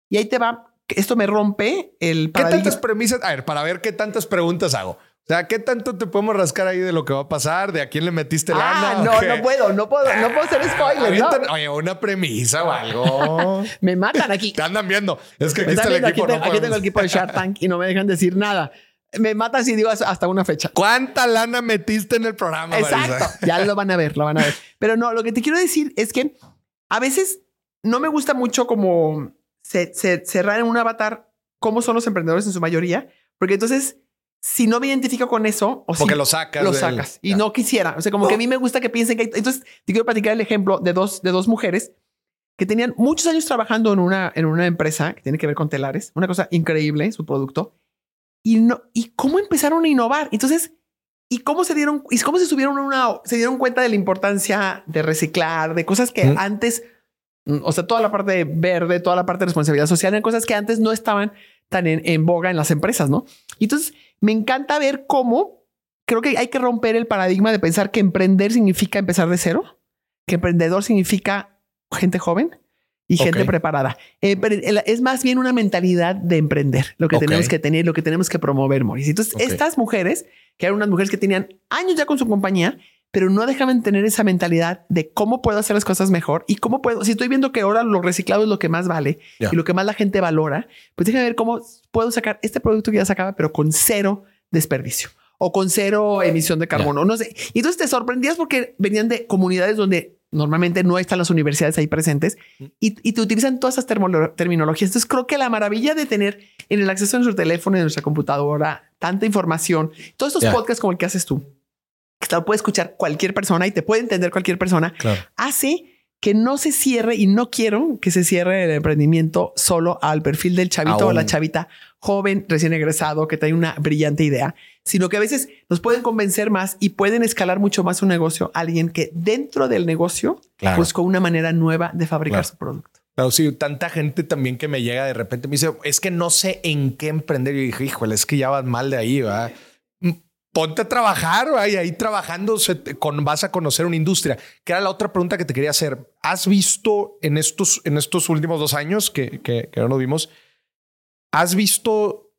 Y ahí te va... Esto me rompe el ¿Qué tantas premisas? A ver, para ver qué tantas preguntas hago. O sea, ¿qué tanto te podemos rascar ahí de lo que va a pasar? ¿De a quién le metiste la Ah, no, no puedo, no puedo, no puedo hacer spoilers. ¿no? Oye, una premisa o algo. me matan aquí. Te andan viendo. Es que aquí está el equipo. Aquí, aquí tengo el equipo de Shark Tank y no me dejan decir nada. Me matan si digo hasta una fecha. ¿Cuánta lana metiste en el programa? Exacto. Ya lo van a ver, lo van a ver. Pero no, lo que te quiero decir es que a veces no me gusta mucho como cerrar en un avatar cómo son los emprendedores en su mayoría, porque entonces si no me identifico con eso, o porque si lo sacas, lo sacas y no quisiera. O sea, como que a mí me gusta que piensen que entonces te quiero platicar el ejemplo de dos, de dos mujeres que tenían muchos años trabajando en una, en una empresa que tiene que ver con telares, una cosa increíble, su producto y no, y cómo empezaron a innovar. Entonces, y cómo se dieron, y cómo se subieron una, se dieron cuenta de la importancia de reciclar, de cosas que antes, o sea, toda la parte verde, toda la parte de responsabilidad social, eran cosas que antes no estaban tan en, en boga en las empresas, ¿no? Y entonces, me encanta ver cómo creo que hay que romper el paradigma de pensar que emprender significa empezar de cero, que emprendedor significa gente joven y gente preparada. Eh, es más bien una mentalidad de emprender, lo que tenemos que tener, lo que tenemos que promover, Mauricio. Entonces, estas mujeres, que eran unas mujeres que tenían años ya con su compañía, pero no dejaban tener esa mentalidad de cómo puedo hacer las cosas mejor y cómo puedo, si estoy viendo que ahora lo reciclado es lo que más vale y lo que más la gente valora, pues déjame ver cómo puedo sacar este producto que ya sacaba, pero con cero desperdicio o con cero emisión de carbono, no sé. Y entonces te sorprendías porque venían de comunidades donde normalmente no están las universidades ahí presentes mm. y, y te utilizan todas esas terminologías. Entonces creo que la maravilla de tener en el acceso a nuestro teléfono, en nuestra computadora, tanta información, todos estos podcasts como el que haces tú, que lo puede escuchar cualquier persona y te puede entender cualquier persona, hace que no se cierre y no quiero que se cierre el emprendimiento solo al perfil del chavito o la chavita joven, recién egresado, que trae una brillante idea, sino que a veces nos pueden convencer más y pueden escalar mucho más un negocio alguien que dentro del negocio buscó una manera nueva de fabricar su producto. Pero sí, tanta gente también que me llega de repente me dice, es que no sé en qué emprender. Y dije, híjole, es que ya vas mal de ahí, va. Ponte a trabajar, y ahí trabajando con, vas a conocer una industria. Que era la otra pregunta que te quería hacer. ¿Has visto en estos, en estos últimos dos años que, que, que no nos vimos, has visto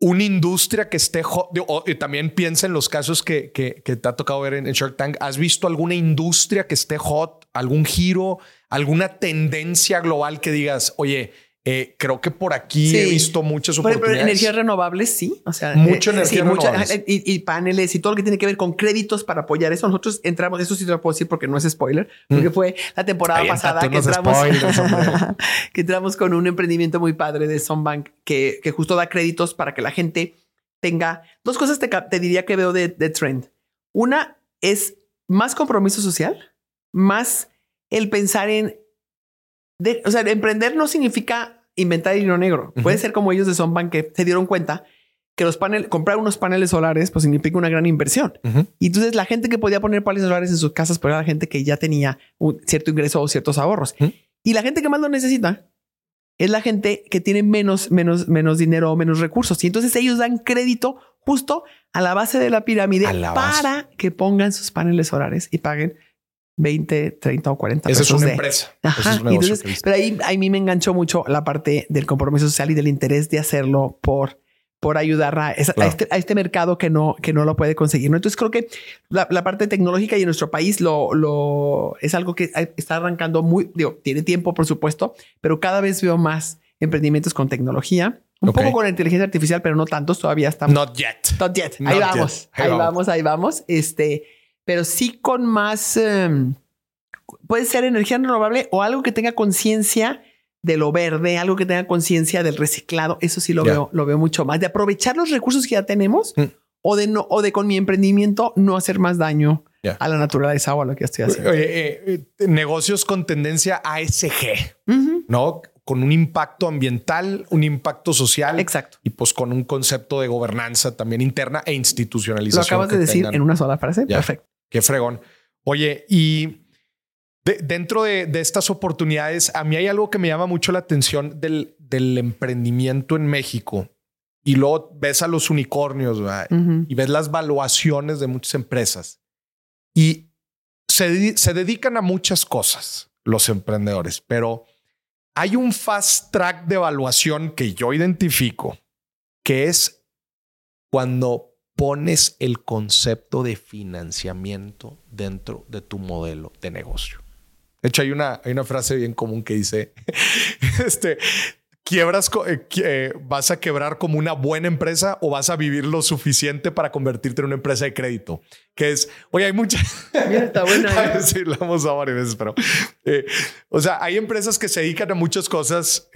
una industria que esté hot? y también piensa en los casos que, que, que te ha tocado ver en, en Shark Tank. ¿Has visto alguna industria que esté hot, algún giro? alguna tendencia global que digas, oye, eh, creo que por aquí he visto muchas oportunidades. Pero energías renovables, sí. O sea, mucha eh, energía renovables. y, paneles y todo lo que tiene que ver con créditos para apoyar eso. Nosotros entramos, eso sí te lo puedo decir porque no es spoiler, porque mm. fue la temporada pasada que entramos, que entramos con un emprendimiento muy padre de Sunbank que, que justo da créditos para que la gente tenga dos cosas te, te diría que veo de, de trend. Una es más compromiso social, más el pensar en, o sea, emprender no significa inventar dinero negro. Puede ser como ellos de Sonbank que se dieron cuenta que los paneles, comprar unos paneles solares, pues significa una gran inversión. Y entonces la gente que podía poner paneles solares en sus casas, pues era la gente que ya tenía un cierto ingreso o ciertos ahorros. Y la gente que más lo necesita es la gente que tiene menos, menos, menos dinero o menos recursos. Y entonces ellos dan crédito justo a la base de la pirámide para que pongan sus paneles solares y paguen 20, 30 o 40 pesos. Esa es una empresa. pero ahí, a mí me enganchó mucho la parte del compromiso social y del interés de hacerlo por, por ayudar a, este, a, este, mercado que no, que no lo puede conseguir. ¿no? Entonces creo que la, parte tecnológica y en nuestro país lo, lo, es algo que está arrancando muy, digo, tiene tiempo por supuesto, pero cada vez veo más emprendimientos con tecnología. Un poco con inteligencia artificial, pero no tantos. Todavía estamos. Not yet. Not yet. ahí vamos. Ahí, vamos. Ahí vamos. Este, pero sí con más, em, puede ser energía renovable o algo que tenga conciencia de lo verde, algo que tenga conciencia del reciclado. Eso sí lo veo, lo veo mucho más de aprovechar los recursos que ya tenemos mm. o de no, o de con mi emprendimiento no hacer más daño a la naturaleza o a lo que estoy haciendo. Eh, eh, negocios con tendencia ASG, ¿no? Con un impacto ambiental, un impacto social. Exacto. Y pues con un concepto de gobernanza también interna e institucionalización. Lo acabas de decir en una sola frase. Perfecto. Qué fregón. Oye, y dentro de, estas oportunidades, a mí hay algo que me llama mucho la atención del, del emprendimiento en México. Y luego ves a los unicornios y ves las valuaciones de muchas empresas. Y se, se dedican a muchas cosas los emprendedores, pero hay un fast track de evaluación que yo identifico, que es cuando pones el concepto de financiamiento dentro de tu modelo de negocio. De hecho, hay una, hay una frase bien común que dice, este, quiebras, eh, eh, vas a quebrar como una buena empresa o vas a vivir lo suficiente para convertirte en una empresa de crédito. Que es, oye, hay muchas. está buena. ¿eh? sí, lo hemos dado varias veces, pero. o sea, hay empresas que se dedican a muchas cosas,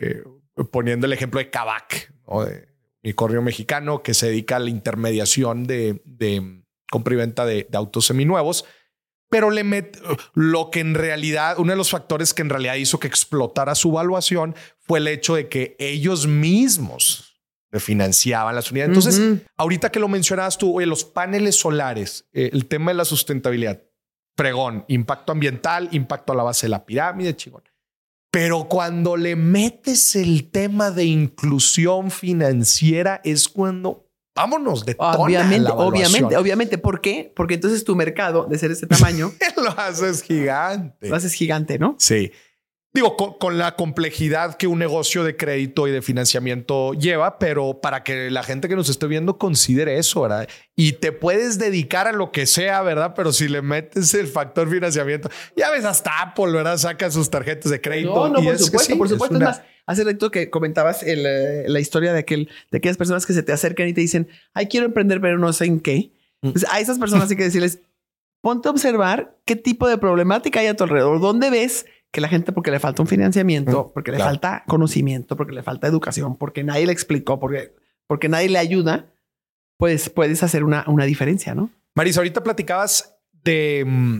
poniendo el ejemplo de Kavak, o de correo mexicano que se dedica a la intermediación de, de compra y venta de, autos seminuevos, pero le met, lo que en realidad, uno de los factores que en realidad hizo que explotara su valuación fue el hecho de que ellos mismos financiaban las unidades. Entonces, ahorita que lo mencionabas tú, oye, los paneles solares, eh, el tema de la sustentabilidad, pregón, impacto ambiental, impacto a la base de la pirámide, chingón. Pero cuando le metes el tema de inclusión financiera es cuando vámonos de Obviamente, obviamente, obviamente. ¿Por qué? Porque entonces tu mercado de ser ese tamaño lo haces gigante. Lo haces gigante, ¿no? Sí. Digo, con, la complejidad que un negocio de crédito y de financiamiento lleva, pero para que la gente que nos esté viendo considere eso, ¿verdad? Y te puedes dedicar a lo que sea, ¿verdad? Pero si le metes el factor financiamiento, ya ves hasta Apple, ¿verdad? Saca sus tarjetas de crédito. No, no, por supuesto, por supuesto. Es, más, hace rato que comentabas eh, la historia de, aquel, de aquellas personas que se te acercan y te dicen, ay, quiero emprender, pero no sé en qué. Mm. Pues a esas personas hay que decirles, ponte a observar qué tipo de problemática hay a tu alrededor, dónde ves que la gente porque le falta un financiamiento, porque le falta conocimiento, porque le falta educación, porque nadie le explicó, porque, porque nadie le ayuda, pues puedes hacer una, una diferencia, ¿no? Marisa, ahorita platicabas de, mm,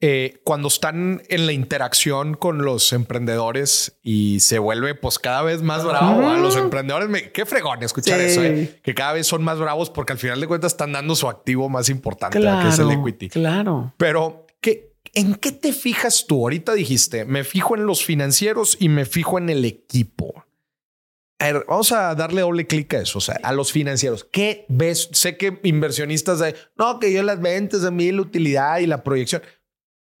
eh, cuando están en la interacción con los emprendedores y se vuelve pues cada vez más bravo a los emprendedores. Me, qué fregón escuchar eso, eh, que cada vez son más bravos porque al final de cuentas están dando su activo más importante, que es el equity. Claro. Pero ¿qué, ¿en qué te fijas tú? Ahorita dijiste, me fijo en los financieros y me fijo en el equipo. A ver, vamos a darle doble clic a eso, o sea, a los financieros. ¿Qué ves? Sé que inversionistas de, no, que yo las ventas, a mí la utilidad y la proyección.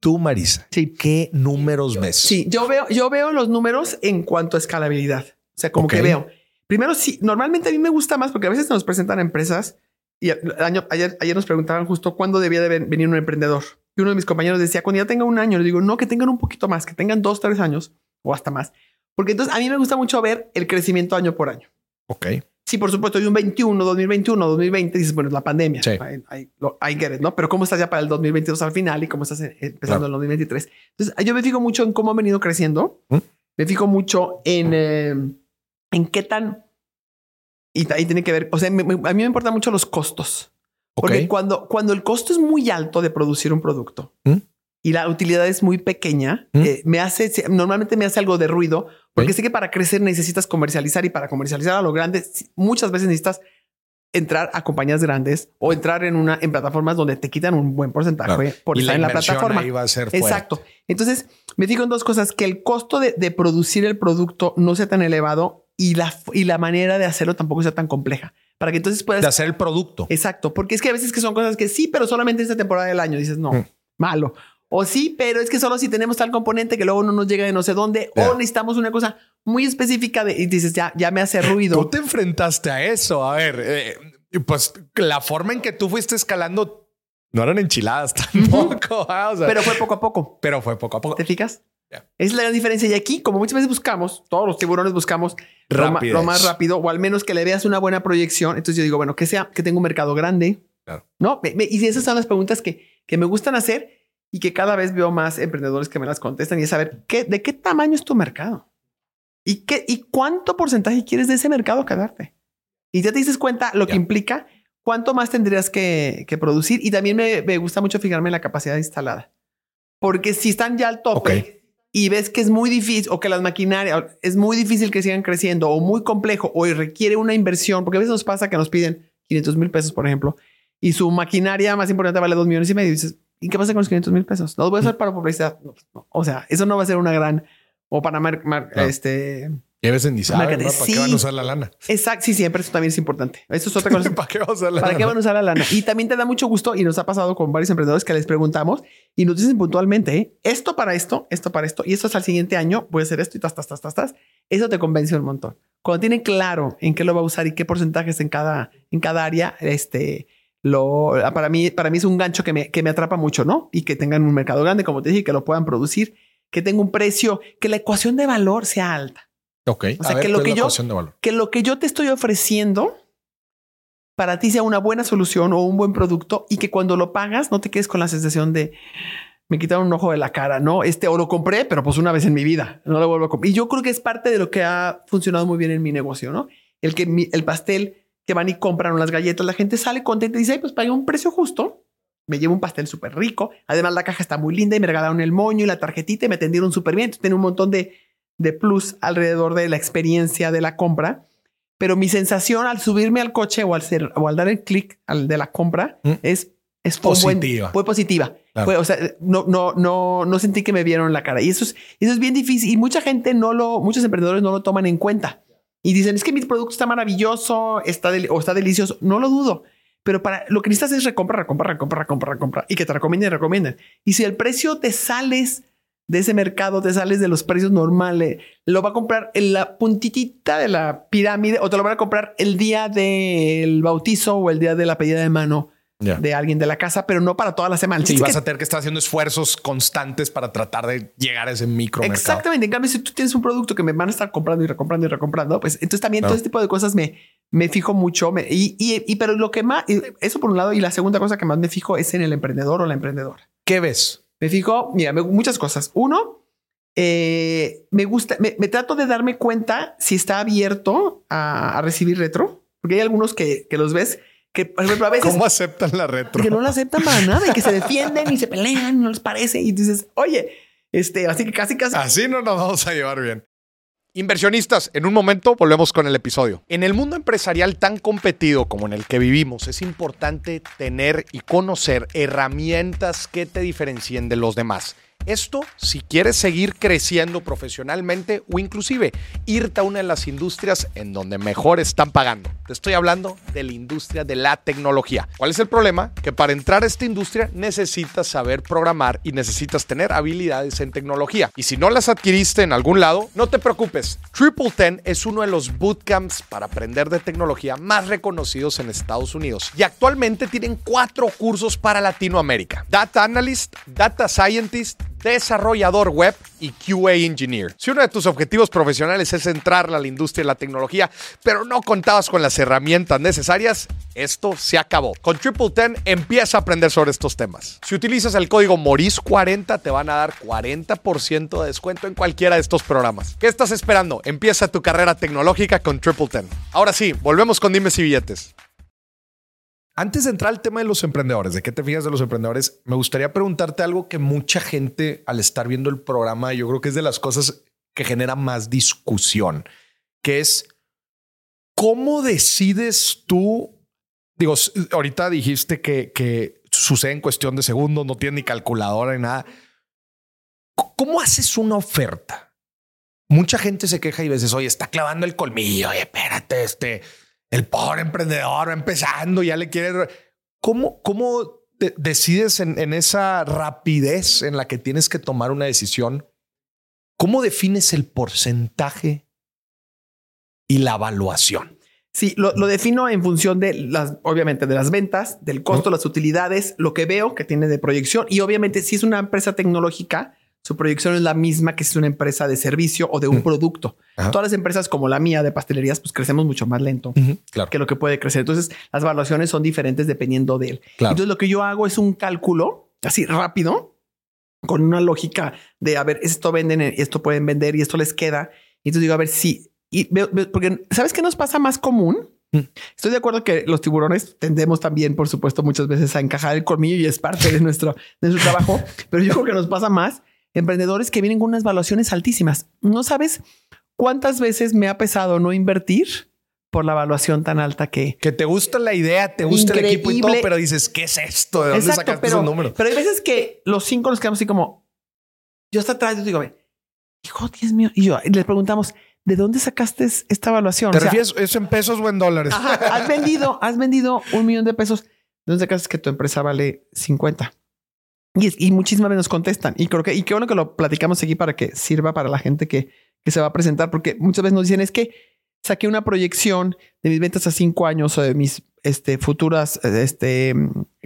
Tú, Marisa, sí. ¿qué números ves? Sí, yo veo, yo veo los números en cuanto a escalabilidad. O sea, como que veo. Primero, sí, normalmente a mí me gusta más porque a veces nos presentan empresas y año, ayer, ayer nos preguntaban justo cuándo debía de venir un emprendedor. Y uno de mis compañeros decía, cuando ya tenga un año, le digo, no, que tengan un poquito más, que tengan dos, tres años o hasta más. Porque entonces a mí me gusta mucho ver el crecimiento año por año. Ok. Sí, por supuesto, hay un 21, 2021, 2020, dices, bueno, es la pandemia. Sí. Hay, get it, ¿no? Pero ¿cómo estás ya para el 2022 al final y cómo estás empezando el 2023? Entonces, yo me fijo mucho en cómo ha venido creciendo. ¿Mm? Me fijo mucho en, eh, en qué tan... Y ahí tiene que ver, o sea, a mí me importan mucho los costos. Porque cuando, cuando el costo es muy alto de producir un producto, ¿Mm? y la utilidad es muy pequeña, ¿Mm? eh, me hace, normalmente me hace algo de ruido, porque sé que para crecer necesitas comercializar y para comercializar a lo grande, muchas veces necesitas entrar a compañías grandes o entrar en una en plataformas donde te quitan un buen porcentaje por estar en la plataforma. Ahí va a ser Exacto. Entonces me digo en dos cosas: que el costo de, de, producir el producto no sea tan elevado y la, y la manera de hacerlo tampoco sea tan compleja. Para que entonces puedas. De hacer el producto. Exacto. Porque es que a veces que son cosas que sí, pero solamente esta temporada del año dices no, mm. malo. O sí, pero es que solo si tenemos tal componente que luego no nos llega de no sé dónde, o necesitamos una cosa muy específica de, y dices, ya, ya me hace ruido. Tú te enfrentaste a eso. A ver, eh, pues la forma en que tú fuiste escalando no eran enchiladas tampoco. Ah, pero fue poco a poco. Pero fue poco a poco. ¿Te fijas? Es la gran diferencia. Y aquí, como muchas veces buscamos, todos los tiburones buscamos lo, más rápido, o al menos que le veas una buena proyección. Entonces yo digo, bueno, que sea, que tenga un mercado grande. Claro. No, y esas son las preguntas que, que me gustan hacer y que cada vez veo más emprendedores que me las contestan y es saber qué, de qué tamaño es tu mercado y qué y cuánto porcentaje quieres de ese mercado quedarte. Y ya te dices cuenta lo que implica cuánto más tendrías que, que producir. Y también me, me, gusta mucho fijarme en la capacidad instalada. Porque si están ya al tope y ves que es muy difícil o que las maquinarias es muy difícil que sigan creciendo o muy complejo o requiere una inversión, porque a veces nos pasa que nos piden 500 mil pesos, por ejemplo, y su maquinaria más importante vale 2 millones y medio. Y dices, ¿y qué pasa con los 500 mil pesos? No los voy a hacer para publicidad. Pues, o sea, eso no va a ser una gran o para mar, este Lleves en ¿Para qué van a usar la lana? Exacto, sí, siempre eso también es importante. Eso es otra cosa. ¿Para qué van a usar la ¿Para qué van a usar la lana? Y también te da mucho gusto y nos ha pasado con varios emprendedores que les preguntamos y nos dicen puntualmente, ¿eh? esto para esto, esto para esto y esto es al siguiente año, puede ser esto y tas, tas, tas, tas, tas. Eso te convence un montón. Cuando tienen claro en qué lo va a usar y qué porcentajes en cada, en cada área, este, lo, para mí, para mí es un gancho que me, que me atrapa mucho, ¿no? Y que tengan un mercado grande, como te dije, que lo puedan producir, que tenga un precio, que la ecuación de valor sea alta. Ok. O sea, que, lo que, yo, que lo que yo te estoy ofreciendo para ti sea una buena solución o un buen producto y que cuando lo pagas no te quedes con la sensación de me quitaron un ojo de la cara, ¿no? Este o lo compré, pero pues una vez en mi vida, no lo vuelvo a comprar. Y yo creo que es parte de lo que ha funcionado muy bien en mi negocio, ¿no? El que el pastel que van y compran las galletas, la gente sale contenta y dice, pues pagué un precio justo, me llevo un pastel súper rico, además la caja está muy linda y me regalaron el moño y la tarjetita y me atendieron súper bien, entonces tiene un montón de de plus alrededor de la experiencia de la compra. Pero mi sensación al subirme al coche o al, ser, o al dar el clic de la compra mm. es, es positiva. fue positiva. o sea, no, no, no, no sentí que me vieron la cara. Y eso es, eso es bien difícil. Y mucha gente no lo, muchos emprendedores no lo toman en cuenta. Y dicen, es que mi producto está maravilloso, está o está delicioso. No lo dudo. Pero para lo que necesitas es recompra, recompra, recompra, recompra, recompra. Y que te recomienden recomienden. Y si el precio te sales de ese mercado, te sales de los precios normales, lo va a comprar en la puntitita de la pirámide o te lo van a comprar el día del bautizo o el día de la pedida de mano de alguien de la casa, pero no para toda la semana. Sí, vas a tener que estar haciendo esfuerzos constantes para tratar de llegar a ese micro. Exactamente. En cambio, si tú tienes un producto que me van a estar comprando y recomprando y recomprando, pues entonces también todo este tipo de cosas me, me fijo mucho. y, y, pero lo que más, eso por un lado, y la segunda cosa que más me fijo es en el emprendedor o la emprendedora. ¿Qué ves? Me fijo, mira, muchas cosas. Uno, eh, me gusta, me, trato de darme cuenta si está abierto a, recibir retro, porque hay algunos que, los ves que, por ejemplo, a veces... ¿Cómo aceptan la retro? Que no la aceptan para nada y que se defienden y se pelean, no les parece. Y dices, oye, este, así que casi, casi... Así no nos vamos a llevar bien. Inversionistas, en un momento volvemos con el episodio. En el mundo empresarial tan competido como en el que vivimos, es importante tener y conocer herramientas que te diferencien de los demás. Esto si quieres seguir creciendo profesionalmente o inclusive irte a una de las industrias en donde mejor están pagando. Te estoy hablando de la industria de la tecnología. ¿Cuál es el problema? Que para entrar a esta industria necesitas saber programar y necesitas tener habilidades en tecnología. Y si no las adquiriste en algún lado, no te preocupes. Triple Ten es uno de los bootcamps para aprender de tecnología más reconocidos en Estados Unidos. Y actualmente tienen cuatro cursos para Latinoamérica. Data Analyst, Data Scientist, desarrollador web y QA Engineer. Si uno de tus objetivos profesionales es entrar a la industria de la tecnología, pero no contabas con las herramientas necesarias, esto se acabó. Con Triple Ten empieza a aprender sobre estos temas. Si utilizas el código MORIS40 te van a dar 40% de descuento en cualquiera de estos programas. ¿Qué estás esperando? Empieza tu carrera tecnológica con Triple Ten. Ahora sí, volvemos con dimes y billetes. Antes de entrar al tema de los emprendedores, de qué te fijas de los emprendedores, me gustaría preguntarte algo que mucha gente al estar viendo el programa, yo creo que es de las cosas que genera más discusión, que es cómo decides tú, digo, ahorita dijiste que, sucede en cuestión de segundos, no tiene ni calculadora ni nada. ¿Cómo haces una oferta? Mucha gente se queja y veces, oye, está clavando el colmillo, oye, espérate, este el pobre emprendedor va empezando, ya le quiere... ¿Cómo, cómo decides en, en, esa rapidez en la que tienes que tomar una decisión? ¿Cómo defines el porcentaje y la evaluación? Sí, lo, lo, defino en función de las, obviamente, de las ventas, del costo, las utilidades, lo que veo que tiene de proyección y obviamente si es una empresa tecnológica, su proyección es la misma que si es una empresa de servicio o de un producto. Todas las empresas como la mía de pastelerías, pues crecemos mucho más lento que lo que puede crecer. Entonces, las evaluaciones son diferentes dependiendo de él. Entonces, lo que yo hago es un cálculo así rápido con una lógica de, a ver, esto venden, esto pueden vender y esto les queda. Y entonces digo, a ver si, y porque ¿sabes qué nos pasa más común? Estoy de acuerdo que los tiburones tendemos también, por supuesto, muchas veces a encajar el colmillo y es parte de nuestro, de nuestro trabajo, pero yo creo que nos pasa más emprendedores que vienen con unas valuaciones altísimas. No sabes cuántas veces me ha pesado no invertir por la evaluación tan alta que... Que te gusta la idea, te gusta el equipo y todo, pero dices, ¿qué es esto? ¿De dónde sacaste pero, esos números? Pero hay veces que los cinco nos quedamos así como... Yo hasta atrás, yo digo, hijo, Dios mío. Y yo, y les preguntamos, ¿de dónde sacaste esta evaluación? ¿Te refieres eso en pesos o en dólares? has vendido, has vendido un millón de pesos. ¿De dónde sacaste que tu empresa vale 50? Y, y, muchísimas veces nos contestan. Y creo que, y qué bueno que lo platicamos aquí para que sirva para la gente que, que se va a presentar, porque muchas veces nos dicen es que saqué una proyección de mis ventas a cinco años o de mis este, futuras este,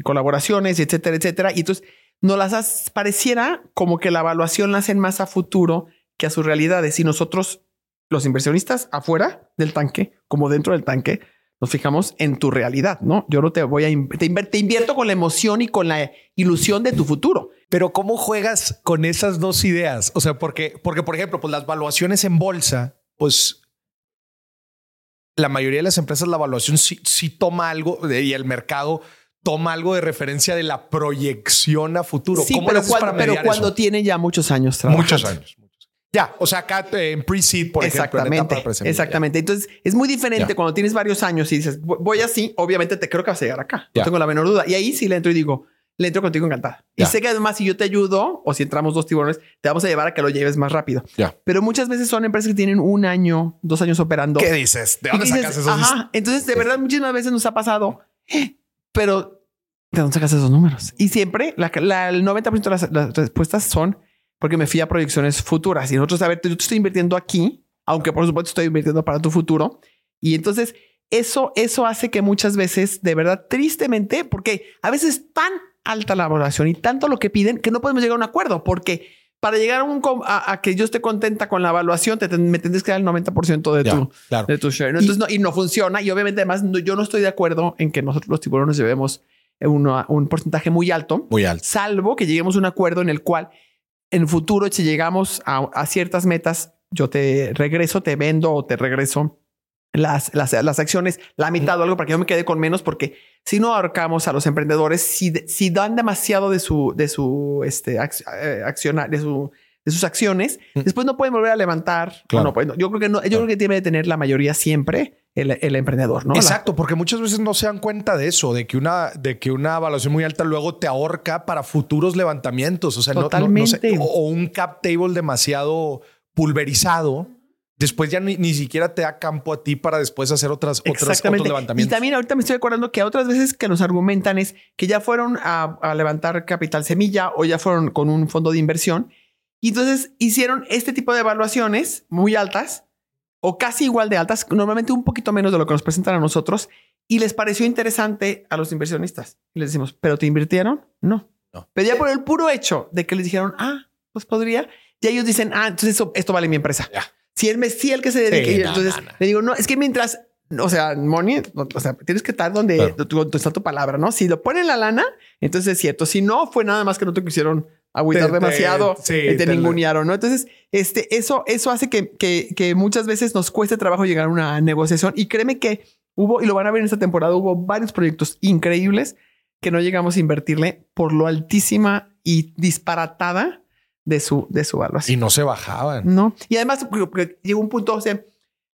colaboraciones, etcétera, etcétera. Y entonces no las pareciera como que la evaluación la hacen más a futuro que a sus realidades. Y nosotros, los inversionistas afuera del tanque, como dentro del tanque, nos fijamos en tu realidad, ¿no? Yo no te voy a... Te, te invierto con la emoción y con la ilusión de tu futuro. Pero ¿cómo juegas con esas dos ideas? O sea, porque, porque por ejemplo, pues las valuaciones en bolsa, pues la mayoría de las empresas la evaluación sí, sí toma algo y el mercado toma algo de referencia de la proyección a futuro. Sí, pero, cuando, pero cuando tiene ya muchos años trabajando. Muchos años. Ya, o sea, acá eh, en pre-seed, por exactamente, ejemplo. Exactamente. Entonces, es muy diferente cuando tienes varios años y dices, voy así, obviamente te creo que vas a llegar acá. No tengo la menor duda. Y ahí sí le entro y digo, le entro contigo encantada. Y sé que además, si yo te ayudo o si entramos dos tiburones, te vamos a llevar a que lo lleves más rápido. Pero muchas veces son empresas que tienen un año, dos años operando. ¿Qué dices? ¿De dónde sacas esos Ajá. Entonces, de verdad, muchísimas veces nos ha pasado, pero ¿de dónde sacas esos números? Y siempre la, el 90% de las respuestas son porque me fui a proyecciones futuras y nosotros, a ver, yo te estoy invirtiendo aquí, aunque por supuesto estoy invirtiendo para tu futuro. Y entonces eso, eso hace que muchas veces, de verdad, tristemente, porque a veces es tan alta la evaluación y tanto lo que piden que no podemos llegar a un acuerdo, porque para llegar a, un, a, que yo esté contenta con la evaluación, te, me tendrías que dar el 90% de, tu, de tu share. Entonces, y, no, y no funciona. Y obviamente, además, yo no estoy de acuerdo en que nosotros los tiburones llevemos un porcentaje muy alto. Muy alto. Salvo que lleguemos a un acuerdo en el cual en futuro, si llegamos a, ciertas metas, yo te regreso, te vendo o te regreso las, las, acciones, la mitad o algo para que yo me quede con menos, porque si no ahorcamos a los emprendedores, si, si dan demasiado de su, de su este, eh, accionar, de su de sus acciones, después no pueden volver a levantar. Claro. Pues, yo creo que no, yo creo que tiene que tener la mayoría siempre el, emprendedor, ¿no? Exacto, porque muchas veces no se dan cuenta de eso, de que una, de que una evaluación muy alta luego te ahorca para futuros levantamientos. O sea, Totalmente. No, o, un cap table demasiado pulverizado después ya ni, ni, siquiera te da campo a ti para después hacer otras, otras otros levantamientos. Y también ahorita me estoy acordando que otras veces que nos argumentan es que ya fueron a, a, levantar capital semilla o ya fueron con un fondo de inversión y entonces hicieron este tipo de evaluaciones muy altas o casi igual de altas, normalmente un poquito menos de lo que nos presentan a nosotros, y les pareció interesante a los inversionistas. Y les decimos, ¿pero te invirtieron? No. no. Pero ya por el puro hecho de que les dijeron, ah, pues podría, y ellos dicen, ah, entonces esto vale mi empresa. Si él me, si el que se dedique, entonces le digo, no, es que mientras, o sea, money, o sea, tienes que estar donde, está tu palabra, ¿no? Si lo ponen la lana, entonces es cierto. Si no, fue nada más que no te quisieron agüitar demasiado, te, te, ningunearon, ¿no? Entonces, este, eso, eso hace que, que, que, muchas veces nos cueste trabajo llegar a una negociación. Y créeme que hubo, y lo van a ver en esta temporada, hubo varios proyectos increíbles que no llegamos a invertirle por lo altísima y disparatada de su, de su Y no se bajaban. No. Y además, llegó un punto, o sea,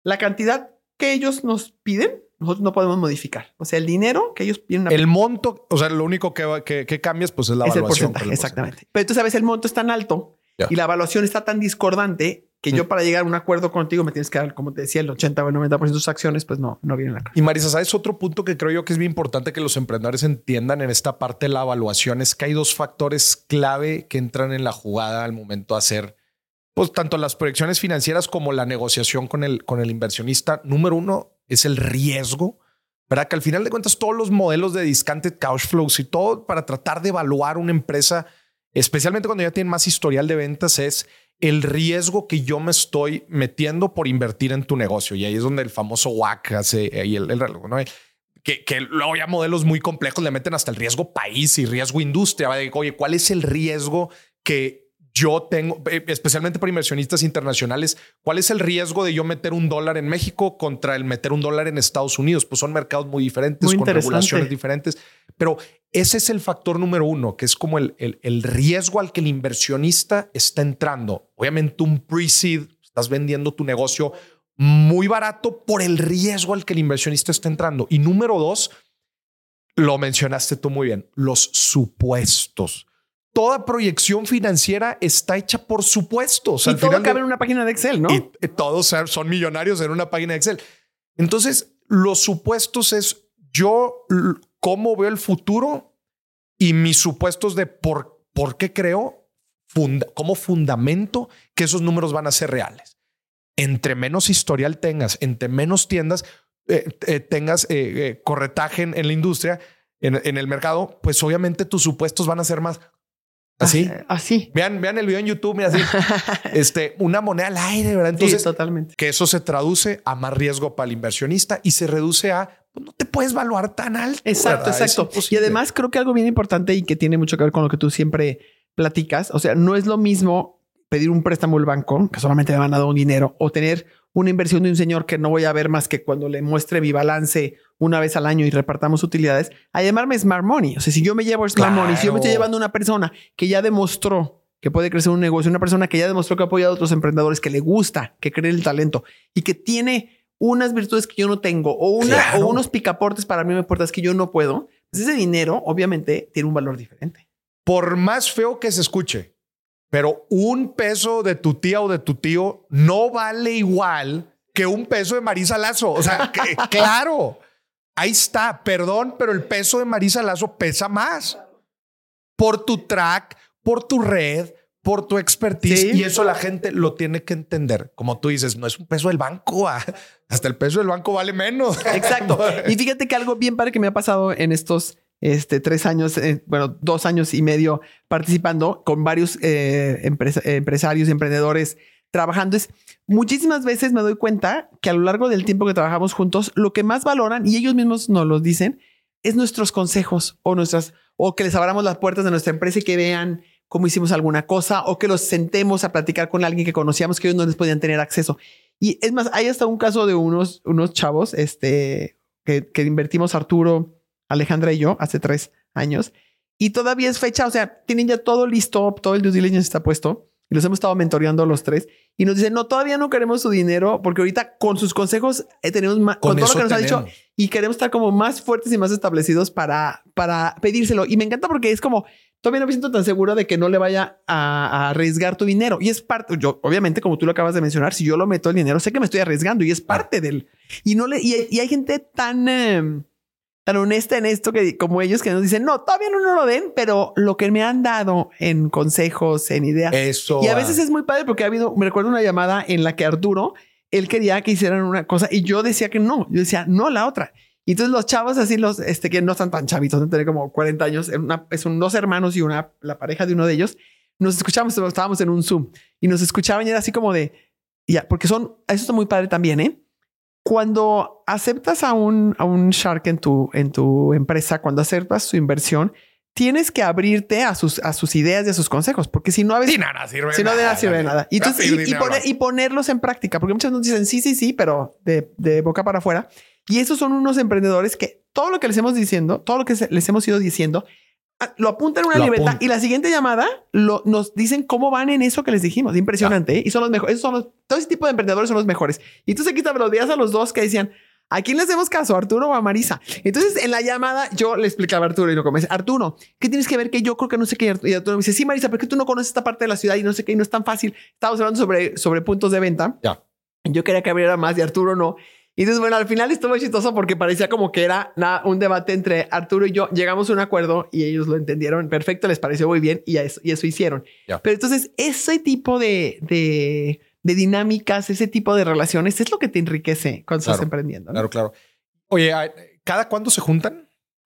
la cantidad que ellos nos piden nosotros no podemos modificar. O sea, el dinero que ellos piden. El monto, o sea, lo único que, que, que cambias, pues es la evaluación. exactamente. Pero tú sabes, el monto es tan alto y la evaluación está tan discordante que yo mm. para llegar a un acuerdo contigo me tienes que dar, como te decía, el 80 o el 90% de tus acciones, pues no, no viene la Y Marisa, ¿sabes otro punto que creo yo que es bien importante que los emprendedores entiendan en esta parte de la evaluación? Es que hay dos factores clave que entran en la jugada al momento de hacer pues tanto las proyecciones financieras como la negociación con el, con el inversionista. Número uno, es el riesgo, ¿verdad? Que al final de cuentas todos los modelos de discounted cash flows y todo para tratar de evaluar una empresa, especialmente cuando ya tienen más historial de ventas, es el riesgo que yo me estoy metiendo por invertir en tu negocio. Y ahí es donde el famoso WAC hace ahí el, reloj, ¿no? Que, que, luego ya modelos muy complejos le meten hasta el riesgo país y riesgo industria. Oye, ¿cuál es el riesgo que yo tengo, eh, especialmente para inversionistas internacionales, ¿cuál es el riesgo de yo meter un dólar en México contra el meter un dólar en Estados Unidos? Pues son mercados muy diferentes, con regulaciones diferentes. Pero ese es el factor número uno, que es como el, el, riesgo al que el inversionista está entrando. Obviamente un pre-seed, estás vendiendo tu negocio muy barato por el riesgo al que el inversionista está entrando. Y número dos, lo mencionaste tú muy bien, los supuestos toda proyección financiera está hecha por supuestos. Y al todo final cabe en una página de Excel, ¿no? Y, todos son millonarios en una página de Excel. Entonces, los supuestos es yo cómo veo el futuro y mis supuestos de por, por qué creo, funda, cómo fundamento que esos números van a ser reales. Entre menos historial tengas, entre menos tiendas eh, eh, tengas eh, corretaje en, la industria, en, en, el mercado, pues obviamente tus supuestos van a ser más Así. Así. Vean, vean el video en YouTube, mira así. este, una moneda al aire, ¿verdad? Entonces, totalmente. Que eso se traduce a más riesgo para el inversionista y se reduce a pues, no te puedes evaluar tan alto. Exacto, exacto. Y además creo que algo bien importante y que tiene mucho que ver con lo que tú siempre platicas, o sea, no es lo mismo pedir un préstamo al banco, que solamente me van a dar un dinero, o tener una inversión de un señor que no voy a ver más que cuando le muestre mi balance una vez al año y repartamos utilidades, a llamarme Smart Money. O sea, si yo me llevo Smart Money, si yo me estoy llevando una persona que ya demostró que puede crecer un negocio, una persona que ya demostró que ha apoyado a otros emprendedores, que le gusta, que cree el talento y que tiene unas virtudes que yo no tengo o, una, o unos picaportes para mí me puertas que yo no puedo, pues ese dinero obviamente tiene un valor diferente. Por más feo que se escuche, pero un peso de tu tía o de tu tío no vale igual que un peso de Marisa Lazo. O sea, claro, ahí está. Perdón, pero el peso de Marisa Lazo pesa más por tu track, por tu red, por tu expertise. Y eso la gente lo tiene que entender. Como tú dices, no es un peso del banco. Ah, hasta el peso del banco vale menos. Exacto. Y fíjate que algo bien padre que me ha pasado en estos este, tres años, eh, bueno, dos años y medio participando con varios eh, empresarios y emprendedores trabajando es muchísimas veces me doy cuenta que a lo largo del tiempo que trabajamos juntos, lo que más valoran, y ellos mismos nos lo dicen, es nuestros consejos o nuestras, o que les abramos las puertas de nuestra empresa y que vean cómo hicimos alguna cosa o que los sentemos a platicar con alguien que conocíamos que ellos no les podían tener acceso. Y es más, hay hasta un caso de unos, unos chavos este, que, que invertimos Arturo, Alejandra y yo hace tres años. Y todavía es fecha, o sea, tienen ya todo listo, todo el due diligence está puesto. Y los hemos estado mentoreando los tres. Y nos dicen, no, todavía no queremos su dinero porque ahorita con sus consejos eh, tenemos más, con, todo lo que nos ha dicho y queremos estar como más fuertes y más establecidos para, para pedírselo. Y me encanta porque es como, todavía no me siento tan seguro de que no le vaya a, arriesgar tu dinero. Y es parte, yo, obviamente, como tú lo acabas de mencionar, si yo lo meto el dinero, sé que me estoy arriesgando y es parte del... Y no le, y, hay gente tan... Em, tan honesta en esto que como ellos que nos dicen, no, todavía no lo den, pero lo que me han dado en consejos, en ideas. Eso. Y a veces es muy padre porque ha habido, me recuerdo una llamada en la que Arturo, él quería que hicieran una cosa y yo decía que no, yo decía, no, la otra. Y entonces los chavos así, los este, que no están tan chavitos, no tener como 40 años, una, son dos hermanos y una, la pareja de uno de ellos, nos escuchamos, estábamos en un Zoom y nos escuchaban y era así como de, ya, porque son, eso está muy padre también, ¿eh? Cuando aceptas a un, a un shark en tu, en tu empresa, cuando aceptas su inversión, tienes que abrirte a sus, a sus ideas y a sus consejos, porque si no a veces... Si nada sirve Si no de nada sirve nada. Y, y, ponerlos en práctica, porque muchas nos dicen sí, sí, sí, pero de, de, boca para afuera. Y esos son unos emprendedores que todo lo que les hemos diciendo, todo lo que les hemos ido diciendo, lo apuntan en una libreta y la siguiente llamada lo, nos dicen cómo van en eso que les dijimos. Impresionante. ¿eh? Y son los mejores. son los, todo ese tipo de emprendedores son los mejores. Y entonces aquí te los días a los dos que decían, ¿a quién le hacemos caso? ¿Arturo o a Marisa? Entonces en la llamada yo le explicaba a Arturo y lo comencé. Arturo, ¿qué tienes que ver que yo creo que no sé qué? Y Arturo me dice, sí, Marisa, pero que tú no conoces esta parte de la ciudad y no sé qué y no es tan fácil. Estábamos hablando sobre, sobre puntos de venta. Ya. Yo quería que abriera más y Arturo no. Y entonces, bueno, al final estuvo chistoso porque parecía como que era nada, un debate entre Arturo y yo. Llegamos a un acuerdo y ellos lo entendieron perfecto, les pareció muy bien y eso, y eso hicieron. Pero entonces, ese tipo de, de, dinámicas, ese tipo de relaciones es lo que te enriquece cuando estás emprendiendo. Claro, claro. Oye, ¿cada cuándo se juntan?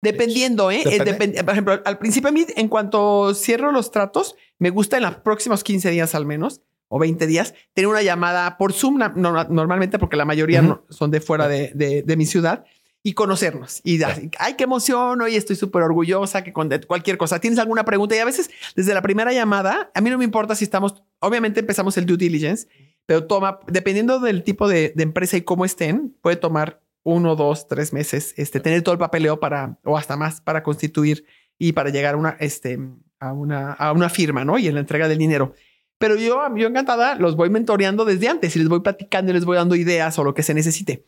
Dependiendo, ¿eh? eh por ejemplo, al principio a mí, en cuanto cierro los tratos, me gusta en los próximos 15 días al menos o 20 días, tener una llamada por Zoom, normalmente porque la mayoría son de fuera de, mi ciudad, y conocernos. Y ay, qué emoción, hoy estoy súper orgullosa, que con cualquier cosa, tienes alguna pregunta. Y a veces, desde la primera llamada, a mí no me importa si estamos, obviamente empezamos el due diligence, pero toma, dependiendo del tipo de, empresa y cómo estén, puede tomar uno, dos, tres meses, este, tener todo el papeleo para, o hasta más, para constituir y para llegar a una, este, a una, a una firma, ¿no? Y en la entrega del dinero. Pero yo, yo encantada, los voy mentoreando desde antes y les voy platicando y les voy dando ideas o lo que se necesite.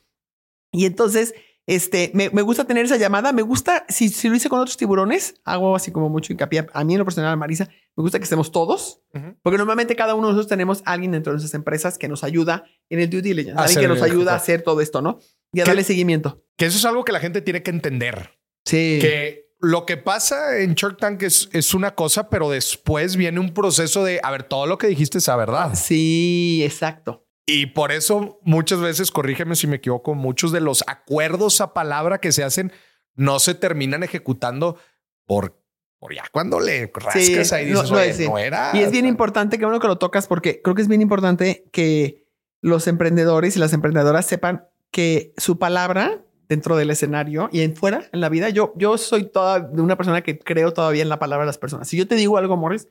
Y entonces, este, me, me gusta tener esa llamada. Me gusta, si, si, lo hice con otros tiburones, hago así como mucho hincapié. A mí en lo personal, Marisa, me gusta que estemos todos, porque normalmente cada uno de nosotros tenemos alguien dentro de nuestras empresas que nos ayuda en el due diligence, alguien que nos ayuda a hacer todo esto, ¿no? Y a darle seguimiento. Que eso es algo que la gente tiene que entender. Sí. Que lo que pasa en Shark Tank es, es, una cosa, pero después viene un proceso de, a ver, todo lo que dijiste es la verdad. Sí, exacto. Y por eso muchas veces, corrígeme si me equivoco, muchos de los acuerdos a palabra que se hacen no se terminan ejecutando por, por ya cuando le rascas ahí dices, no, no, era. Y es bien importante que uno que lo tocas porque creo que es bien importante que los emprendedores y las emprendedoras sepan que su palabra dentro del escenario y en fuera, en la vida. Yo, yo soy toda una persona que creo todavía en la palabra de las personas. Si yo te digo algo, Morris,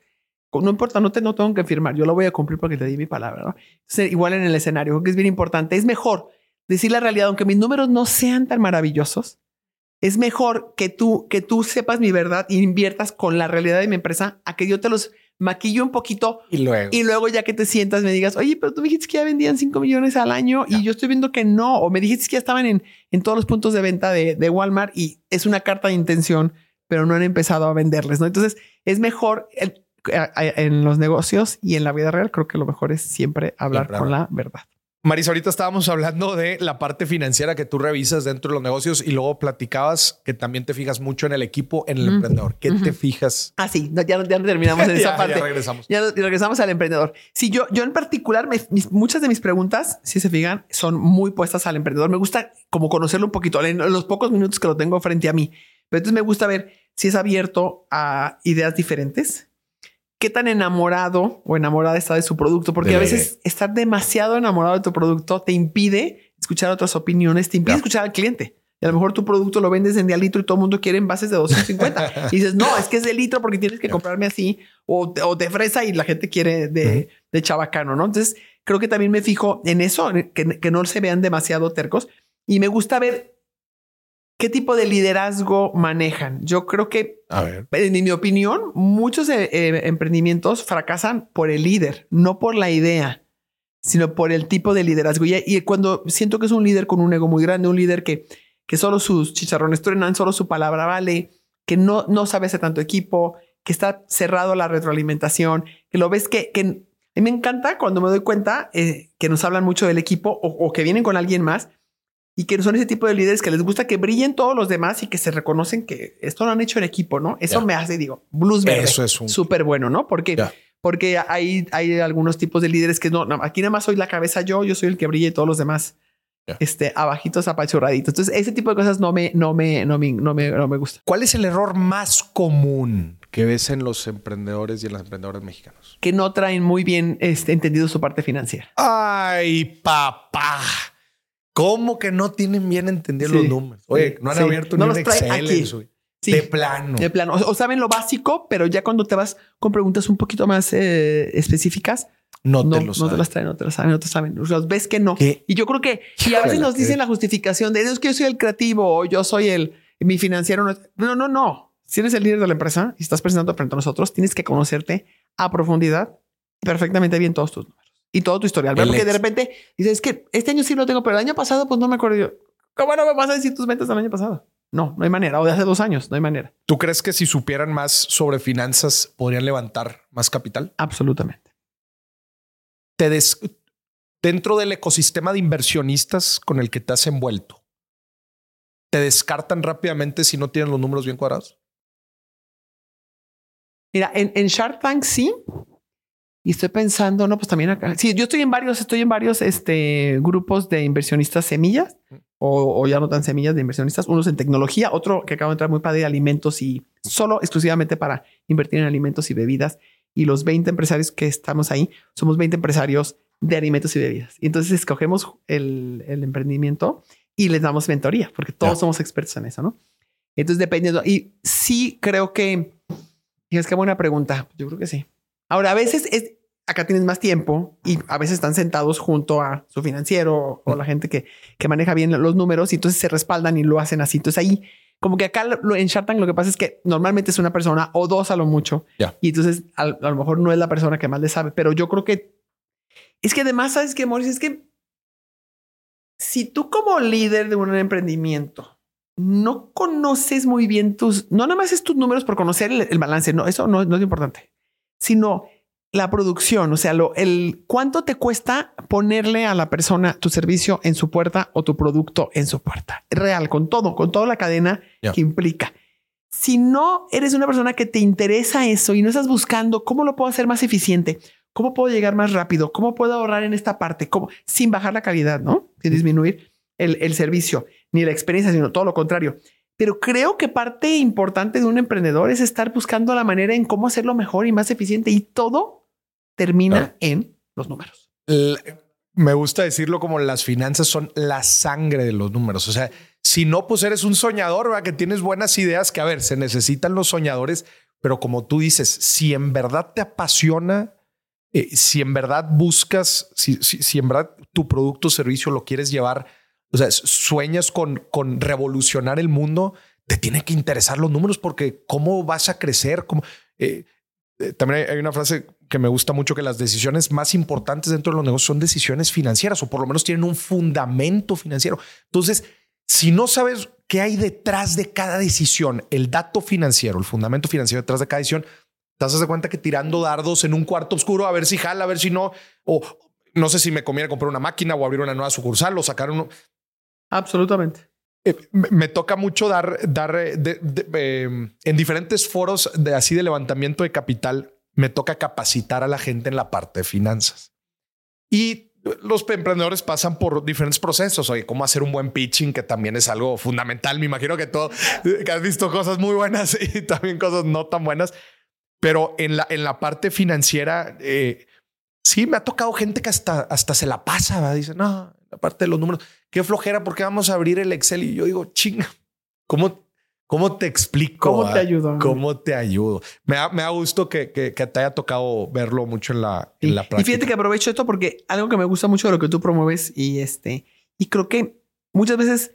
no importa, no, te, no tengo que firmar, yo lo voy a cumplir porque te di mi palabra. igual en el escenario, que es bien importante. Es mejor decir la realidad, aunque mis números no sean tan maravillosos. Es mejor que tú, que tú sepas mi verdad y inviertas con la realidad de mi empresa a que yo te los maquillo un poquito y luego. y luego ya que te sientas me digas, oye, pero tú me dijiste que ya vendían 5 millones al año y yo estoy viendo que no, o me dijiste que ya estaban en, en todos los puntos de venta de, de, Walmart y es una carta de intención, pero no han empezado a venderles, ¿no? Entonces es mejor en los negocios y en la vida real, creo que lo mejor es siempre hablar con la verdad. Marisa, ahorita estábamos hablando de la parte financiera que tú revisas dentro de los negocios y luego platicabas que también te fijas mucho en el equipo, en el emprendedor. ¿Qué te fijas? Ah, sí, ya, ya terminamos en esa parte. Ya regresamos. Ya regresamos al emprendedor. Sí, yo, yo en particular, muchas de mis preguntas, si se fijan, son muy puestas al emprendedor. Me gusta como conocerlo un poquito en los pocos minutos que lo tengo frente a mí. Pero entonces me gusta ver si es abierto a ideas diferentes qué tan enamorado o enamorada está de su producto, porque a veces estar demasiado enamorado de tu producto te impide escuchar otras opiniones, te impide escuchar al cliente. Y a lo mejor tu producto lo vendes en de litro y todo el mundo quiere envases de 250. y dices, no, es que es de litro porque tienes que comprarme así o, o de fresa y la gente quiere de, de chabacano, ¿no? Entonces, creo que también me fijo en eso, que, que no se vean demasiado tercos. Y me gusta ver qué tipo de liderazgo manejan. Yo creo que, A ver. en mi opinión, muchos eh, eh, emprendimientos fracasan por el líder, no por la idea, sino por el tipo de liderazgo. Y, y cuando siento que es un líder con un ego muy grande, un líder que, que solo sus chicharrones truenan, solo su palabra vale, que no, no sabe hacer tanto equipo, que está cerrado a la retroalimentación, que lo ves que, que a mí me encanta cuando me doy cuenta eh, que nos hablan mucho del equipo o, o que vienen con alguien más y que son ese tipo de líderes que les gusta que brillen todos los demás y que se reconocen que esto lo han hecho en equipo, ¿no? Eso me hace, digo, blues verde. Eso es un- súper bueno, ¿no? Porque, porque hay, hay algunos tipos de líderes que no, aquí nada más soy la cabeza yo, yo soy el que brilla y todos los demás, Ya. este, abajitos, apachurraditos. Entonces, ese tipo de cosas no me, no me, no me, no me, no me gusta. ¿Cuál es el error más común que ves en los emprendedores y en las emprendedoras mexicanos? Que no traen muy bien este, entendido su parte financiera. Ay, papá. ¿Cómo que no tienen bien entendidos Sí. los números? Oye, no han Sí. abierto No ni un los Excel aquí. en su- Sí. De plano. De plano, o, o saben lo básico, pero ya cuando te vas con preguntas un poquito más eh, específicas, No, no, te no lo te saben. las traen, no te las saben, no te saben. Los ves que no. ¿Qué? Y yo creo que, y a veces nos dicen la justificación de es que yo soy el creativo o yo soy el, mi financiero. No, no, no, no. Si eres el líder de la empresa y estás presentando frente a nosotros, tienes que conocerte a profundidad y perfectamente bien todos tus números y todo tu historial. Porque de repente dices, es que este año sí lo tengo, pero el año pasado, pues no me acuerdo yo. ¿Cómo no me vas a decir tus ventas del año pasado? No, no hay manera. O de hace dos años, no hay manera. ¿Tú crees que si supieran más sobre finanzas podrían levantar más capital? Absolutamente. Te des- dentro del ecosistema de inversionistas con el que te has envuelto, te descartan rápidamente si no tienen los números bien cuadrados. Mira, en, en Shark Tank sí. Y estoy pensando, no, pues también acá. Sí, yo estoy en varios, estoy en varios este, grupos de inversionistas semillas o, o ya no tan semillas de inversionistas. Unos en tecnología, otro que acaba de entrar muy padre de alimentos y solo exclusivamente para invertir en alimentos y bebidas. Y los 20 empresarios que estamos ahí somos 20 empresarios de alimentos y bebidas. Y entonces escogemos el, el emprendimiento y les damos mentoría porque todos somos expertos en eso, ¿no? Entonces, dependiendo. Y sí creo que es que buena pregunta. Yo creo que sí. Ahora, a veces es acá tienes más tiempo y a veces están sentados junto a su financiero o la gente que, que maneja bien los números y entonces se respaldan y lo hacen así. Entonces ahí, como que acá lo- en Shark Tank lo que pasa es que normalmente es una persona o dos a lo mucho. Y entonces a, a lo mejor no es la persona que más le sabe, pero yo creo que es que además, ¿sabes qué, Mauricio? Es que si tú como líder de un emprendimiento no conoces muy bien tus, no nada más es tus números por conocer el, el balance, no, eso no, no es importante, sino la producción, o sea, lo, el cuánto te cuesta ponerle a la persona tu servicio en su puerta o tu producto en su puerta. Real, con todo, con toda la cadena que implica. Si no eres una persona que te interesa eso y no estás buscando cómo lo puedo hacer más eficiente, cómo puedo llegar más rápido, cómo puedo ahorrar en esta parte, cómo, sin bajar la calidad, ¿no? Sin disminuir el, el servicio ni la experiencia, sino todo lo contrario. Pero creo que parte importante de un emprendedor es estar buscando la manera en cómo hacerlo mejor y más eficiente y todo termina Claro. en los números. Me gusta decirlo como las finanzas son la sangre de los números. O sea, si no, pues eres un soñador, ¿verdad? que tienes buenas ideas, que a ver, se necesitan los soñadores, pero como tú dices, si en verdad te apasiona, eh, si en verdad buscas, si, si, si en verdad tu producto o servicio lo quieres llevar, o sea, sueñas con, con revolucionar el mundo, te tiene que interesar los números porque cómo vas a crecer, cómo... eh, eh, también hay, hay una frase que me gusta mucho que las decisiones más importantes dentro de los negocios son decisiones financieras o por lo menos tienen un fundamento financiero. Entonces, si no sabes qué hay detrás de cada decisión, el dato financiero, el fundamento financiero detrás de cada decisión, te das de cuenta que tirando dardos en un cuarto oscuro a ver si jala, a ver si no, o no sé si me conviene comprar una máquina o abrir una nueva sucursal o sacar uno. Absolutamente. Eh, me, toca mucho dar, dar eh, eh, en diferentes foros de así de levantamiento de capital, me toca capacitar a la gente en la parte de finanzas. Y los emprendedores pasan por diferentes procesos. Oye, cómo hacer un buen pitching, que también es algo fundamental. Me imagino que todo, que has visto cosas muy buenas y también cosas no tan buenas. Pero en la, en la parte financiera, eh, sí me ha tocado gente que hasta, hasta se la pasa. ¿va? Dice, no, la parte de los números. Qué flojera, porque vamos a abrir el Excel y yo digo, chinga, ¿cómo, cómo te explico? ¿Cómo te ayudo? ¿Cómo te ayudo? Me da, me da gusto que, que, que, te haya tocado verlo mucho en la, en la práctica. Y fíjate que aprovecho esto porque algo que me gusta mucho de lo que tú promueves y este, y creo que muchas veces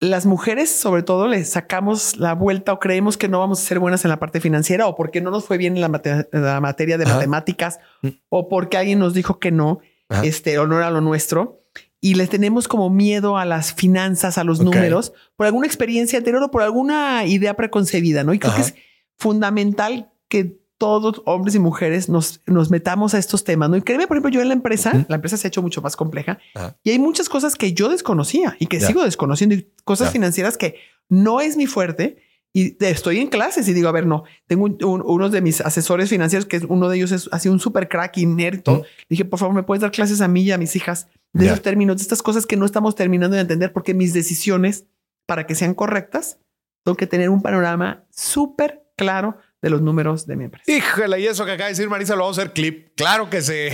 las mujeres, sobre todo, le sacamos la vuelta o creemos que no vamos a ser buenas en la parte financiera o porque no nos fue bien en la, materia de matemáticas mm. o porque alguien nos dijo que no, este, o no era lo nuestro. Y le tenemos como miedo a las finanzas, a los números, por alguna experiencia anterior o por alguna idea preconcebida, ¿no? Y creo que es fundamental que todos, hombres y mujeres, nos, nos metamos a estos temas. ¿no? Y créeme, por ejemplo, yo en la empresa, la empresa se ha hecho mucho más compleja y hay muchas cosas que yo desconocía y que sigo desconociendo y cosas financieras que no es mi fuerte. Y estoy en clases y digo, a ver, no, tengo uno de mis asesores financieros, que uno de ellos es así un super crack y nerd. Dije, por favor, ¿me puedes dar clases a mí y a mis hijas de esos términos, de estas cosas que no estamos terminando de entender? Porque mis decisiones, para que sean correctas, tengo que tener un panorama súper claro de los números de mi empresa. Híjole, y eso que acaba de decir Marisa, lo vamos a hacer clip. Claro que sí.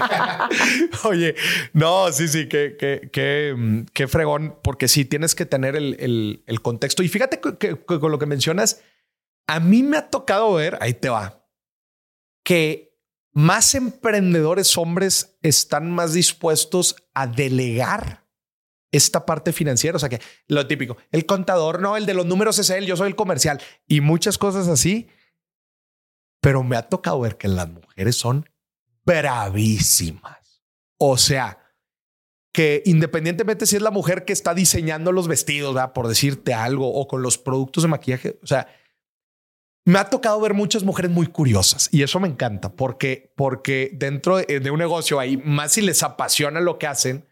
Oye, no, sí, sí, qué, mm, qué, fregón, porque sí, tienes que tener el, contexto. Y fíjate que, con lo que mencionas, a mí me ha tocado ver, ahí te va, que más emprendedores hombres están más dispuestos a delegar esta parte financiera. O sea que lo típico, el contador, no, el de los números es él, yo soy el comercial y muchas cosas así pero me ha tocado ver que las mujeres son bravísimas. O sea, que independientemente si es la mujer que está diseñando los vestidos, por decirte algo, o con los productos de maquillaje, o sea, me ha tocado ver muchas mujeres muy curiosas y eso me encanta porque, porque dentro de un negocio ahí, más si les apasiona lo que hacen,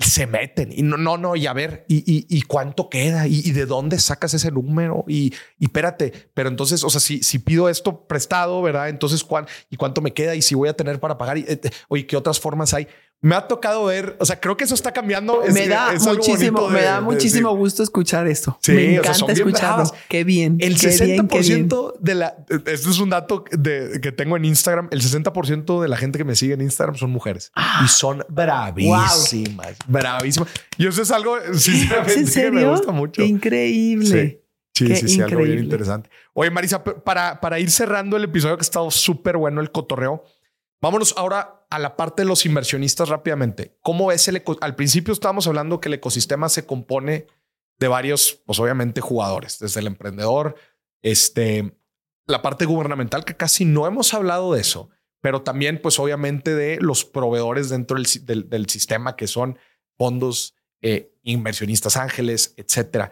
se meten y no, no, no, y a ver, y, y, cuánto queda y, de dónde sacas ese número y, y espérate, pero entonces, o sea, si, si pido esto prestado, ¿verdad? Entonces, ¿cuán, ¿y cuánto me queda? Y si voy a tener para pagar, y, eh, ¿qué otras formas hay? Me ha tocado ver, o sea, creo que eso está cambiando. me da muchísimo, me da muchísimo gusto escuchar esto. me encanta escucharlo. Qué bien. El 60% de la, esto es un dato de, que tengo en Instagram. El 60% de la gente que me sigue en Instagram son mujeres y son bravísimas, bravísimas. Y eso es algo, sinceramente, que me gusta mucho. increíble. Sí, sí, sí, algo bien interesante. Oye, Marisa, para, para ir cerrando el episodio que ha estado súper bueno, el cotorreo. Vámonos ahora a la parte de los inversionistas rápidamente. ¿Cómo ves el Al principio estábamos hablando que el ecosistema se compone de varios, pues obviamente jugadores, desde el emprendedor, este, la parte gubernamental, que casi no hemos hablado de eso, pero también pues obviamente de los proveedores dentro del, sistema que son fondos, eh, inversionistas ángeles, etcétera.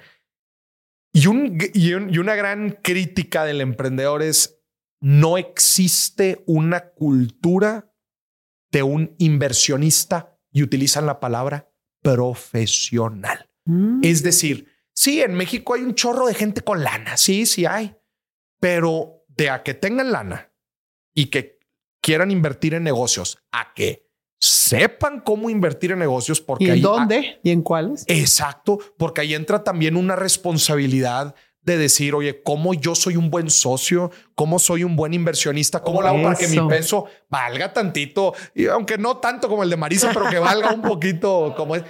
Y, y una gran crítica del emprendedor es no existe una cultura de un inversionista y utilizan la palabra profesional. Mm. Es decir, sí, en México hay un chorro de gente con lana, sí, sí hay, pero de a que tengan lana y que quieran invertir en negocios, a que sepan cómo invertir en negocios, porque... ¿Y en dónde? ¿Y en cuáles? Exacto, porque ahí entra también una responsabilidad de decir, oye, ¿cómo yo soy un buen socio? ¿Cómo soy un buen inversionista? ¿Cómo lo hago para que mi peso valga tantito? Y aunque no tanto como el de Marisa, pero que valga un poquito como es.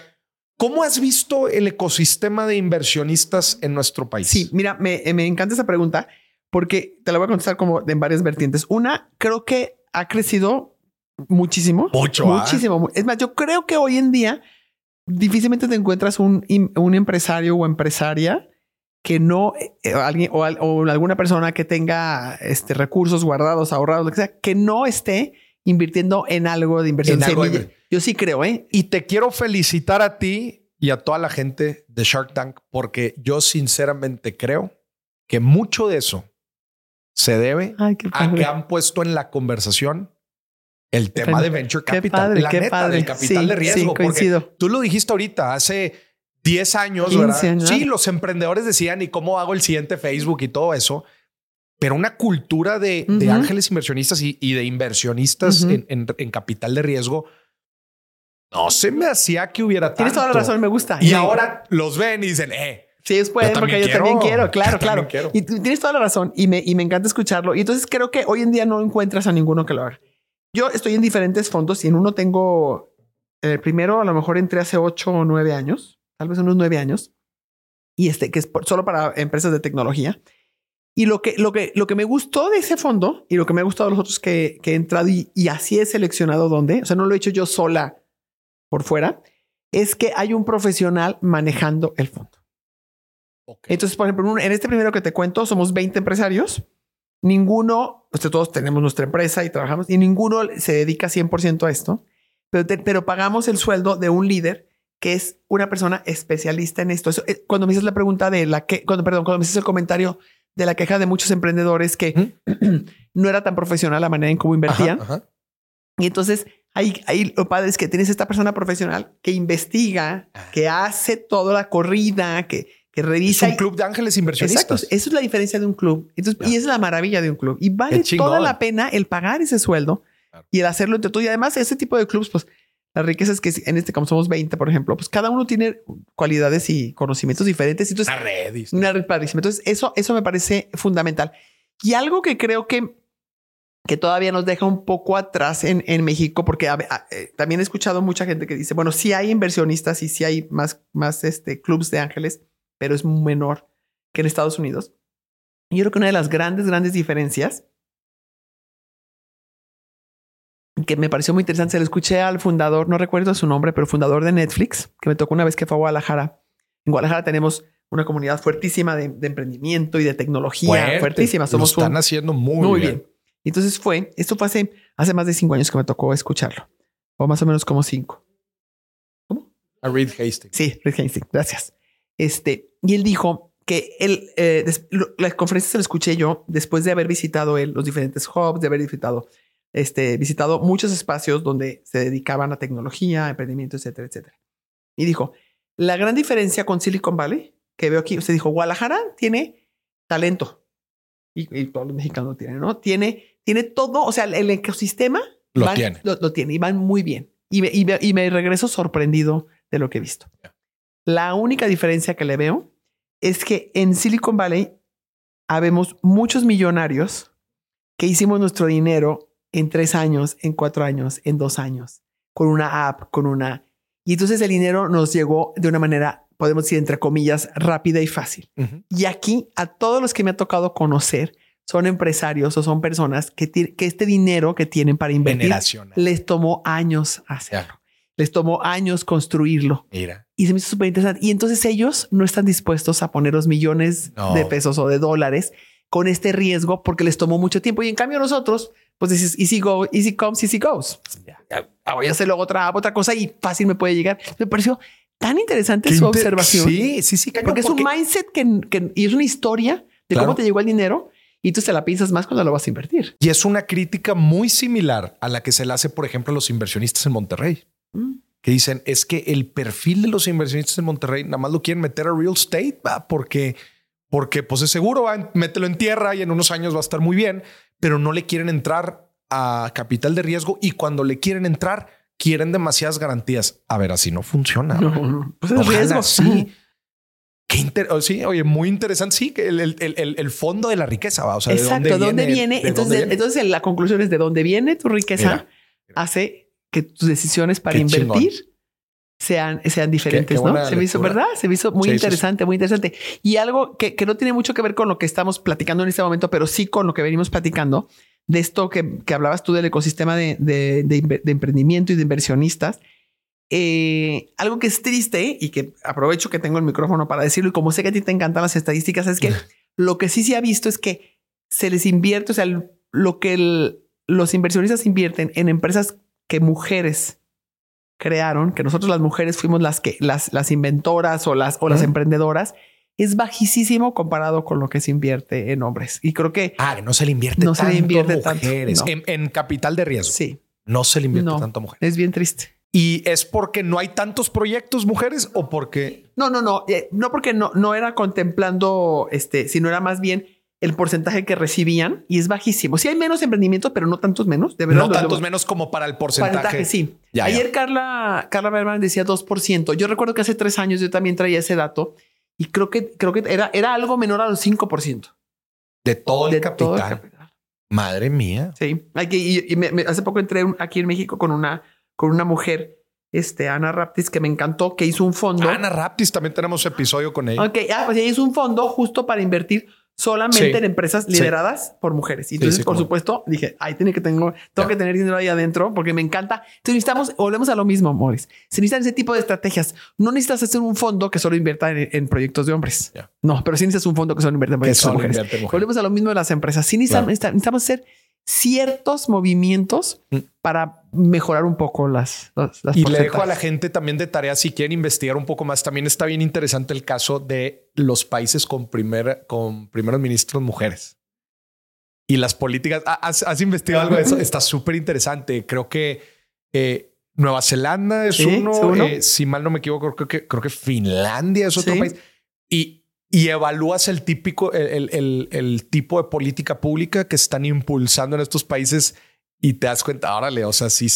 ¿Cómo has visto el ecosistema de inversionistas en nuestro país? Sí, mira, me, me encanta esa pregunta porque te la voy a contestar como en varias vertientes. Una, creo que ha crecido muchísimo. Mucho. ¿ah? Muchísimo. Es más, yo creo que hoy en día difícilmente te encuentras un, un empresario o empresaria que no eh, alguien o, alguna persona que tenga este, recursos guardados, ahorrados, lo que sea, que no esté invirtiendo en algo de inversión. Yo sí creo, ¿eh? Y te quiero felicitar a ti y a toda la gente de Shark Tank porque yo sinceramente creo que mucho de eso se debe a que han puesto en la conversación el tema de venture capital, la neta, del capital de riesgo. Sí, tú lo dijiste ahorita, hace 10 años, ¿verdad? Sí, los emprendedores decían, ¿y cómo hago el siguiente Facebook y todo eso? Pero una cultura de, ángeles inversionistas y, de inversionistas en, capital de riesgo, no se me hacía que hubiera Tienes toda la razón, me gusta. Y ahora los ven y dicen, eh. Sí, ellos pueden, porque yo también quiero, claro, claro. Y tienes toda la razón y me, y me encanta escucharlo. Y entonces creo que hoy en día no encuentras a ninguno que lo haga. Yo estoy en diferentes fondos y en uno tengo En el primero, a lo mejor entré hace ocho o nueve años, tal vez unos nueve años, y este, que es solo para empresas de tecnología. Y lo que, lo que, lo que me gustó de ese fondo y lo que me ha gustado de los otros que, que he entrado y, y, así he seleccionado dónde, o sea, no lo he hecho yo sola por fuera, es que hay un profesional manejando el fondo. Okay. Entonces, por ejemplo, en este primero que te cuento, somos 20 empresarios. Ninguno, o sea, todos tenemos nuestra empresa y trabajamos, y ninguno se dedica 100% a esto, pero, te, pero pagamos el sueldo de un líder que es una persona especialista en esto. Eso, eh, cuando me haces la pregunta de la que, cuando, perdón, cuando me haces el comentario de la queja de muchos emprendedores que no era tan profesional la manera en cómo invertían. Ajá, ajá. Y entonces ahí, ahí lo padre es que tienes esta persona profesional que investiga, ah. que hace toda la corrida, que, que revisa. Es un club de ángeles inversionistas. Exacto. Eso es la diferencia de un club. Entonces, Y es la maravilla de un club. Y vale toda la pena el pagar ese sueldo claro. y el hacerlo entre tú. Y además, ese tipo de clubs, pues la riqueza es que en este, como somos 20, por ejemplo, pues cada uno tiene cualidades y conocimientos diferentes. Entonces, una red. Una red padrísima. Entonces, eso, eso me parece fundamental. Y algo que creo que, que todavía nos deja un poco atrás en, en México, porque a, a, eh, también he escuchado mucha gente que dice, bueno, sí hay inversionistas y sí hay más, más este, clubs de ángeles, pero es menor que en Estados Unidos. Y yo creo que una de las grandes, grandes diferencias que me pareció muy interesante. Se lo escuché al fundador, no recuerdo su nombre, pero fundador de Netflix, que me tocó una vez que fue a Guadalajara. En Guadalajara tenemos una comunidad fuertísima de, de emprendimiento y de tecnología, Fuerte. fuertísima. Somos lo están un, haciendo muy, muy bien. bien. Entonces fue, esto fue hace, hace más de cinco años que me tocó escucharlo, o más o menos como cinco. ¿Cómo? A Reed Hastings. Sí, Reed Hastings, gracias. Este, y él dijo que él, eh, la conferencia se la escuché yo después de haber visitado él los diferentes hubs, de haber visitado este, visitado muchos espacios donde se dedicaban a tecnología, emprendimiento, etcétera, etcétera. Y dijo, la gran diferencia con Silicon Valley que veo aquí, usted dijo, Guadalajara tiene talento y, y todos los mexicanos lo tienen, ¿no? Tiene, tiene todo, o sea, el ecosistema lo van, tiene. Lo, lo, tiene y van muy bien. Y me, y, me, y me regreso sorprendido de lo que he visto. La única diferencia que le veo es que en Silicon Valley habemos muchos millonarios que hicimos nuestro dinero en tres años, en cuatro años, en dos años, con una app, con una... Y entonces el dinero nos llegó de una manera, podemos decir, entre comillas, rápida y fácil. Uh -huh. Y aquí a todos los que me ha tocado conocer son empresarios o son personas que, que este dinero que tienen para invertir les tomó años hacerlo. Les tomó años construirlo. Mira. Y se me hizo súper interesante. Y entonces ellos no están dispuestos a poner los millones no. de pesos o de dólares con este riesgo porque les tomó mucho tiempo. Y en cambio nosotros, pues dices, easy go, easy comes, easy goes. Ya voy a hacer luego otra, otra cosa y fácil me puede llegar. Me pareció tan interesante su observación. Sí, sí, sí. Porque, porque, es un mindset que, que, y es una historia de claro. cómo te llegó el dinero y tú te la piensas más cuando lo vas a invertir. Y es una crítica muy similar a la que se le hace, por ejemplo, a los inversionistas en Monterrey. Mm. Que dicen es que el perfil de los inversionistas en Monterrey nada más lo quieren meter a real estate ¿va? porque porque pues es seguro, va, mételo en tierra y en unos años va a estar muy bien, pero no le quieren entrar a capital de riesgo y cuando le quieren entrar quieren demasiadas garantías. A ver, así no funciona. No, no. Pues es riesgo. Sí. Qué inter oh, sí, oye, muy interesante. Sí, que el, el, el, el, fondo de la riqueza va. O sea, Exacto. ¿de dónde, viene? De entonces, dónde viene? entonces la conclusión es de dónde viene tu riqueza Mira. hace que tus decisiones para Qué invertir chingón. Sean, sean diferentes, qué ¿no? Se me hizo. ¿verdad? Se me hizo muy Sí, sí, interesante, muy interesante. Y algo que, que no tiene mucho que ver con lo que estamos platicando en este momento, pero sí con lo que venimos platicando de esto que, que hablabas tú del ecosistema de, de, de, de emprendimiento y de inversionistas. Eh, algo que es triste y que aprovecho que tengo el micrófono para decirlo y como sé que a ti te encantan las estadísticas es que lo que sí se ha visto es que se les invierte, o sea, lo que el, los inversionistas invierten en empresas que mujeres crearon, que nosotros las mujeres fuimos las que las, las inventoras o las o las emprendedoras, es bajísimo comparado con lo que se invierte en hombres. Y creo que ah, no se le invierte no tanto se le invierte a mujeres tanto, no. en, en, capital de riesgo. Sí. No se le invierte no, tanto a mujeres. Es bien triste. ¿Y es porque no hay tantos proyectos mujeres o porque...? No, no, no. Eh, no porque no, no era contemplando, este, sino era más bien el porcentaje que recibían y es bajísimo. Sí hay menos emprendimientos, pero no tantos menos. De verdad, no tantos menos como para el porcentaje. porcentaje sí. Ya, Ayer ya. Carla, Carla Berman decía 2%. Yo recuerdo que hace tres años yo también traía ese dato y creo que, creo que era, era algo menor a los 5%. De todo el, de capital. todo el capital. Madre mía. Sí. Hay que, y, y me, me, hace poco entré aquí en México con una, con una mujer este, Ana Raptis, que me encantó, que hizo un fondo. Ana Raptis, también tenemos episodio con ella. Ok, ah, pues ella hizo un fondo justo para invertir solamente en empresas lideradas por mujeres. Y entonces, por supuesto, dije, ahí tiene que tengo, tengo que tener dinero ahí adentro porque me encanta. Entonces necesitamos, volvemos a lo mismo, Morris. Se necesitan ese tipo de estrategias. No necesitas hacer un fondo que solo invierta en, proyectos de hombres. No, pero sí necesitas un fondo que solo invierta en proyectos de mujeres. Volvemos a lo mismo de las empresas. Sí necesitamos, necesitamos hacer ciertos movimientos mm. para mejorar un poco las, Y le dejo a la gente también de tarea si quieren investigar un poco más. También está bien interesante el caso de los países con, primer, con primeros ministros mujeres. Y las políticas. ¿Has, investigado algo de eso? Está súper interesante. Creo que eh, Nueva Zelanda es uno. Eh, si mal no me equivoco, creo que, creo que Finlandia es otro país. Y y evalúas el típico, el, tipo de política pública que están impulsando en estos países y te das cuenta, órale, o sea, sí,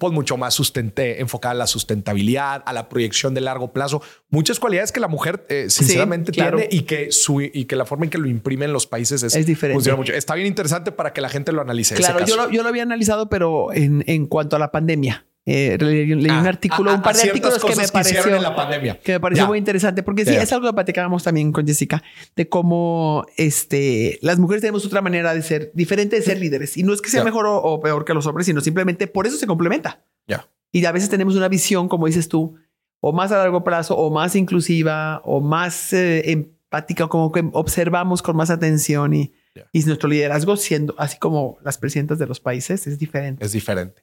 pues mucho más sustente, enfocada a la sustentabilidad, a la proyección de largo plazo, muchas cualidades que la mujer eh, sinceramente tiene y que, su, y que la forma en que lo imprimen los países es, diferente. Mucho. Está bien interesante para que la gente lo analice. Claro, yo lo, yo lo había analizado, pero en, en cuanto a la pandemia. Eh, leí, un ah, artículo, un par de artículos que me pareció, la pandemia. que me pareció muy interesante, porque sí, es algo que platicábamos también con Jessica, de cómo este, las mujeres tenemos otra manera de ser, diferente de ser líderes. Y no es que sea mejor o, peor que los hombres, sino simplemente por eso se complementa. Ya. Y a veces tenemos una visión, como dices tú, o más a largo plazo, o más inclusiva, o más eh, empática, como que observamos con más atención y, y nuestro liderazgo siendo, así como las presidentas de los países, es diferente. Es diferente.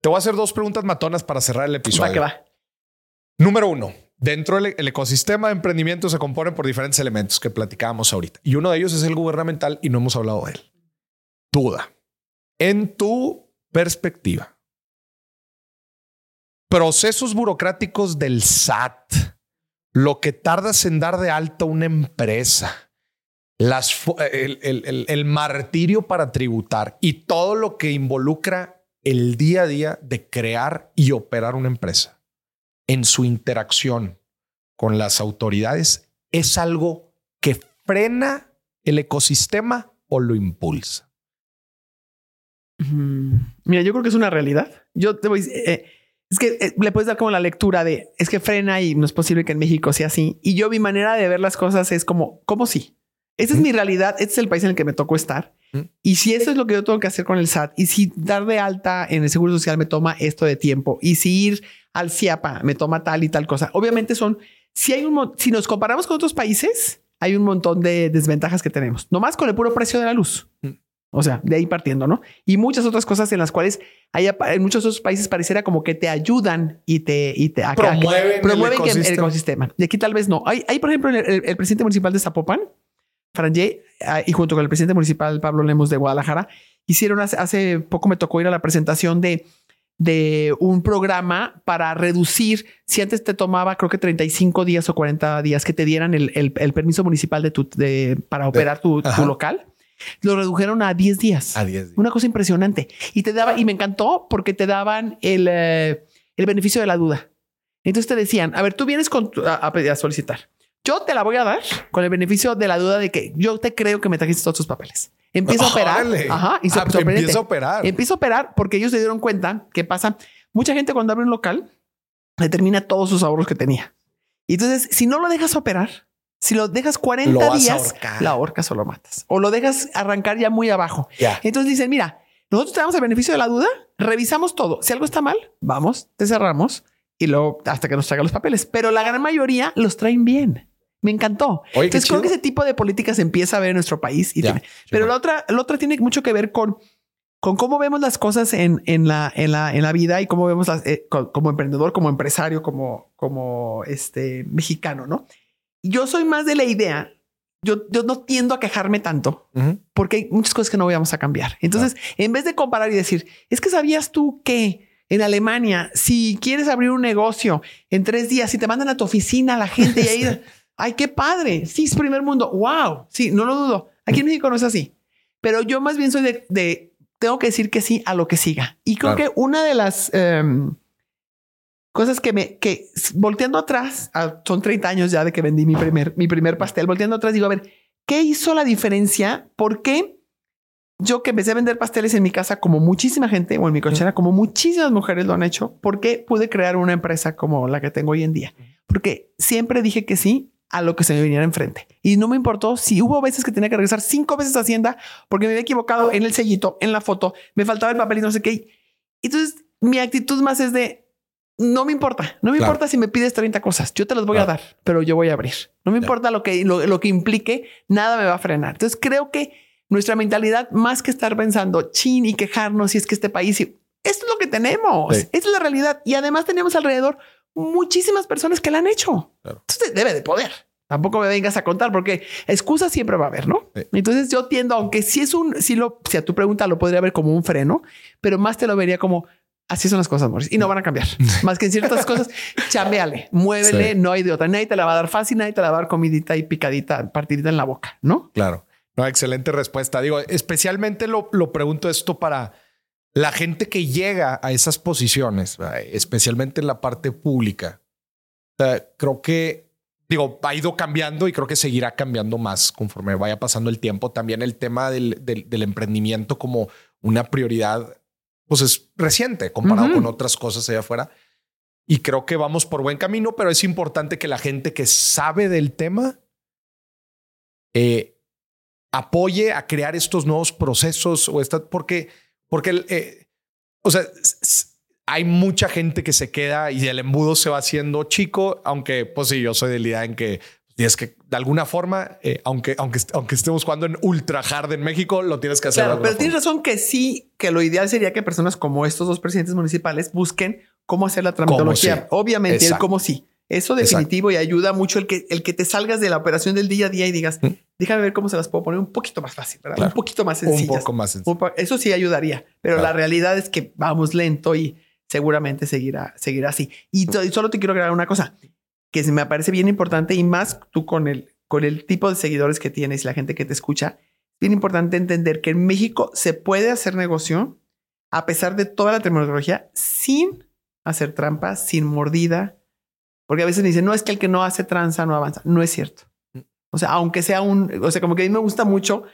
Te voy a hacer dos preguntas matonas para cerrar el episodio. Va que va. Número uno. Dentro del ecosistema de emprendimiento se compone por diferentes elementos que platicábamos ahorita. Y uno de ellos es el gubernamental y no hemos hablado de él. Duda. En tu perspectiva, procesos burocráticos del SAT, lo que tardas en dar de alta una empresa, las, el, el martirio para tributar y todo lo que involucra el día a día de crear y operar una empresa en su interacción con las autoridades es algo que frena el ecosistema o lo impulsa? Mira, yo creo que es una realidad. Yo te voy eh, es que eh, le puedes dar como la lectura de es que frena y no es posible que en México sea así. Y yo mi manera de ver las cosas es como, ¿cómo sí? Esa es mi realidad. Este es el país en el que me tocó estar. Y si eso es lo que yo tengo que hacer con el SAT, y si dar de alta en el Seguro Social me toma esto de tiempo, y si ir al CIAPA me toma tal y tal cosa, obviamente son, si hay un, si nos comparamos con otros países, hay un montón de desventajas que tenemos, nomás con el puro precio de la luz. O sea, de ahí partiendo, ¿no? Y muchas otras cosas en las cuales hay, en muchos otros países pareciera como que te ayudan y te, y te promueven, promueven el, ecosistema. Y aquí tal vez no. Hay, hay por ejemplo, el presidente municipal de Zapopan, Franje, ah, y junto con el presidente municipal Pablo Lemos de Guadalajara, hicieron hace, poco me tocó ir a la presentación de, de un programa para reducir, si antes te tomaba creo que 35 días o 40 días que te dieran el, permiso municipal de tu, de, para operar tu, local, lo redujeron a 10 días. A 10 Una cosa impresionante. Y te daba, y me encantó porque te daban el, eh, el beneficio de la duda. Entonces te decían, a ver, tú vienes con a, a, solicitar. Yo te la voy a dar con el beneficio de la duda de que yo te creo que me trajiste todos tus papeles. Empiezo a operar. Ajá. Y ah, empieza a operar. Empiezo a operar porque ellos se dieron cuenta que pasa. Mucha gente cuando abre un local determina todos sus ahorros que tenía. Y entonces, si no lo dejas operar, si lo dejas 40 días, la ahorcas o lo matas. O lo dejas arrancar ya muy abajo. Entonces dicen, mira, nosotros te damos el beneficio de la duda, revisamos todo. Si algo está mal, vamos, te cerramos y luego hasta que nos traigan los papeles. Pero la gran mayoría los traen bien. Me encantó. Entonces creo que ese tipo de políticas empieza a ver en nuestro país. Y pero la otra, la otra tiene mucho que ver con, con cómo vemos las cosas en, en, la, en, la, en la vida y cómo vemos las, eh, como emprendedor, como empresario, como, como este mexicano, ¿no? Yo soy más de la idea. Yo, yo no tiendo a quejarme tanto porque hay muchas cosas que no vamos a cambiar. Entonces, en vez de comparar y decir, es que sabías tú que en Alemania, si quieres abrir un negocio en tres días, si te mandan a tu oficina la gente y ahí Ay, qué padre. Sí, es primer mundo. Wow. Sí, no lo dudo. Aquí en México no es así. Pero yo más bien soy de, tengo que decir que sí a lo que siga. Y creo que una de las em, cosas que me, que volteando atrás, son 30 años ya de que vendí mi primer, mi primer pastel, volteando atrás, digo, a ver, ¿qué hizo la diferencia? ¿Por qué yo que empecé a vender pasteles en mi casa como muchísima gente o en mi cochera, como muchísimas mujeres lo han hecho, porque pude crear una empresa como la que tengo hoy en día. Porque siempre dije que sí a lo que se me viniera enfrente. Y no me importó si hubo veces que tenía que regresar cinco veces a Hacienda porque me había equivocado en el sellito, en la foto, me faltaba el papel y no sé qué. Entonces, mi actitud más es de, no me importa, no me importa si me pides 30 cosas, yo te las voy a dar, pero yo voy a abrir. No me importa lo que, lo, que implique, nada me va a frenar. Entonces, creo que nuestra mentalidad, más que estar pensando chin y quejarnos si es que este país, esto es lo que tenemos, esta es la realidad. Y además tenemos alrededor muchísimas personas que la han hecho. Entonces debe de poder. Tampoco me vengas a contar porque excusas siempre va a haber, ¿no? Entonces yo tiendo, aunque si es un, si lo, si a tu pregunta lo podría ver como un freno, pero más te lo vería como así son las cosas, Morris, y no van a cambiar. más que en ciertas cosas, chambeale, muévele, no hay de otra. Nadie te la va a dar fácil, nadie te la va a dar comidita y picadita, partidita en la boca, ¿no? Claro. No, excelente respuesta. Digo, especialmente lo, lo pregunto esto para la gente que llega a esas posiciones, especialmente en la parte pública. creo que, digo, ha ido cambiando y creo que seguirá cambiando más conforme vaya pasando el tiempo. También el tema del, del, emprendimiento como una prioridad, pues es reciente comparado con otras cosas allá afuera. Y creo que vamos por buen camino, pero es importante que la gente que sabe del tema eh, apoye a crear estos nuevos procesos o esta, porque porque, eh, o sea, hay mucha gente que se queda y el embudo se va haciendo chico, aunque, pues sí, yo soy de la idea en que tienes que, de alguna forma, eh, aunque, aunque, aunque estemos jugando en ultra hard en México, lo tienes que hacer. Claro, pero tienes razón que sí, que lo ideal sería que personas como estos dos presidentes municipales busquen cómo hacer la tramitología. Obviamente, el cómo sí. Eso definitivo y ayuda mucho el que, el que te salgas de la operación del día a día y digas, mm. Déjame ver cómo se las puedo poner un poquito más fácil, un poquito más sencillas. Un poco más sencillo. Eso sí ayudaría, pero la realidad es que vamos lento y seguramente seguirá, seguirá así. Y, solo te quiero agregar una cosa que me parece bien importante y más tú con el, con el tipo de seguidores que tienes y la gente que te escucha, bien importante entender que en México se puede hacer negocio a pesar de toda la tecnología sin hacer trampas, sin mordida, porque a veces me dicen, no, es que el que no hace tranza no avanza. No es cierto. Mm. O sea, aunque sea un, o sea, como que a mí me gusta mucho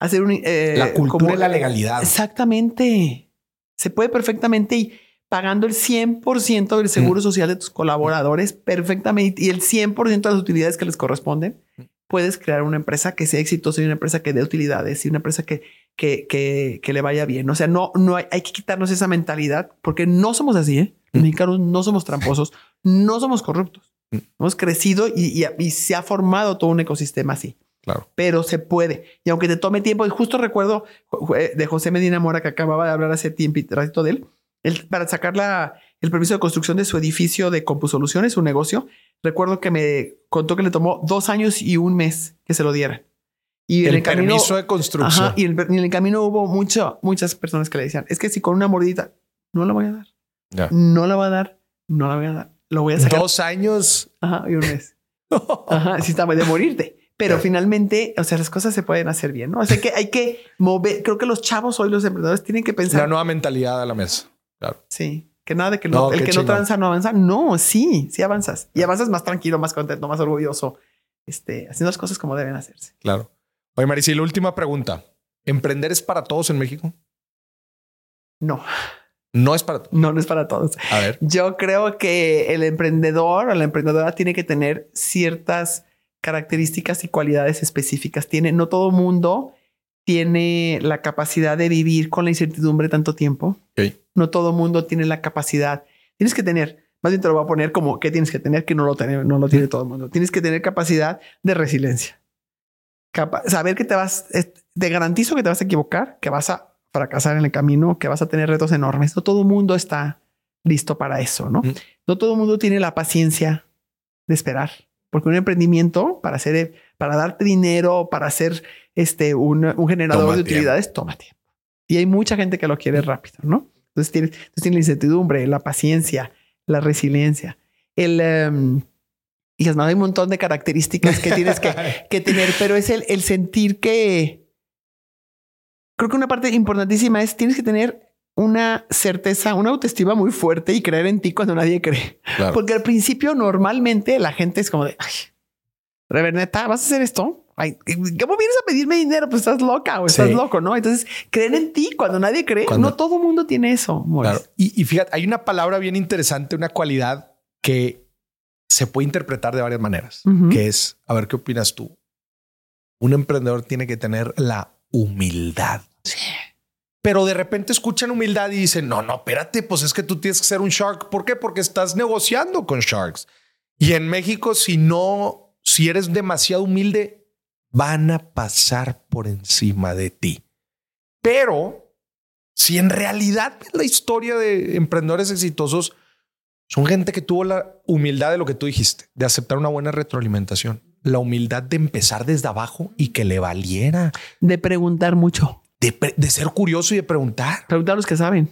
hacer un... Eh, la cultura y la legalidad. Exactamente. Se puede perfectamente y pagando el 100% del seguro mm. social de tus colaboradores perfectamente y el 100% de las utilidades que les corresponden, mm. puedes crear una empresa que sea exitosa y una empresa que dé utilidades y una empresa que, que, que, que le vaya bien. O sea, no, no hay, hay que quitarnos esa mentalidad porque no somos así. ¿eh? Los mexicanos no somos tramposos, no somos corruptos. Hemos crecido y, se ha formado todo un ecosistema así. Claro. Pero se puede. Y aunque te tome tiempo, y justo recuerdo de José Medina Mora que acababa de hablar hace tiempo ratito de él, él para sacar la, el permiso de construcción de su edificio de Compusoluciones, su negocio, recuerdo que me contó que le tomó dos años y un mes que se lo diera. Y el el permiso de construcción. y, en el camino hubo mucho, muchas personas que le decían, es que si con una mordida no la voy a dar. No la va a dar, no la voy a dar. Lo voy a sacar. Dos años. Ajá, y un mes. Ajá, sí está de morirte. Pero finalmente, o sea, las cosas se pueden hacer bien, ¿no? O sea, que hay que mover. Creo que los chavos hoy, los emprendedores, tienen que pensar. La nueva mentalidad a la mesa. Claro. Sí. Que nada de que no, el que no tranza no avanza. No, sí, sí avanzas. Y avanzas más tranquilo, más contento, más orgulloso, este, haciendo las cosas como deben hacerse. Claro. Oye, Maricel, última pregunta. ¿Emprender es para todos en México? No. No es para todos. No, no es para todos. A ver. Yo creo que el emprendedor o la emprendedora tiene que tener ciertas características y cualidades específicas. Tiene, no todo mundo tiene la capacidad de vivir con la incertidumbre tanto tiempo. No todo mundo tiene la capacidad. Tienes que tener, más bien te lo voy a poner como que tienes que tener que no lo tiene, no lo tiene todo el mundo. Tienes que tener capacidad de resiliencia. saber que te vas, te garantizo que te vas a equivocar, que vas a fracasar en el camino, que vas a tener retos enormes. No todo el mundo está listo para eso, ¿no? No todo el mundo tiene la paciencia de esperar, porque un emprendimiento para hacer, para darte dinero, para hacer este un, generador de utilidades, toma tiempo. Y hay mucha gente que lo quiere rápido, ¿no? Entonces tienes, la incertidumbre, la paciencia, la resiliencia, el um, y hay un montón de características que tienes que, que tener, pero es el, el sentir que creo que una parte importantísima es tienes que tener una certeza, una autoestima muy fuerte y creer en ti cuando nadie cree. Porque al principio normalmente la gente es como de, ay, Reverneta, ¿vas a hacer esto? ¿cómo vienes a pedirme dinero? Pues estás loca o estás loco, ¿no? Entonces, creen en ti cuando nadie cree. No todo mundo tiene eso. Y, fíjate, hay una palabra bien interesante, una cualidad que se puede interpretar de varias maneras, que es, a ver, ¿qué opinas tú? Un emprendedor tiene que tener la humildad. Sí. Pero de repente escuchan humildad y dicen, no, no, espérate, pues es que tú tienes que ser un shark. ¿Por qué? Porque estás negociando con sharks. Y en México, si no, si eres demasiado humilde, van a pasar por encima de ti. Pero si en realidad la historia de emprendedores exitosos son gente que tuvo la humildad de lo que tú dijiste, de aceptar una buena retroalimentación, la humildad de empezar desde abajo y que le valiera. De preguntar mucho. De, ser curioso y de preguntar. Preguntar a los que saben.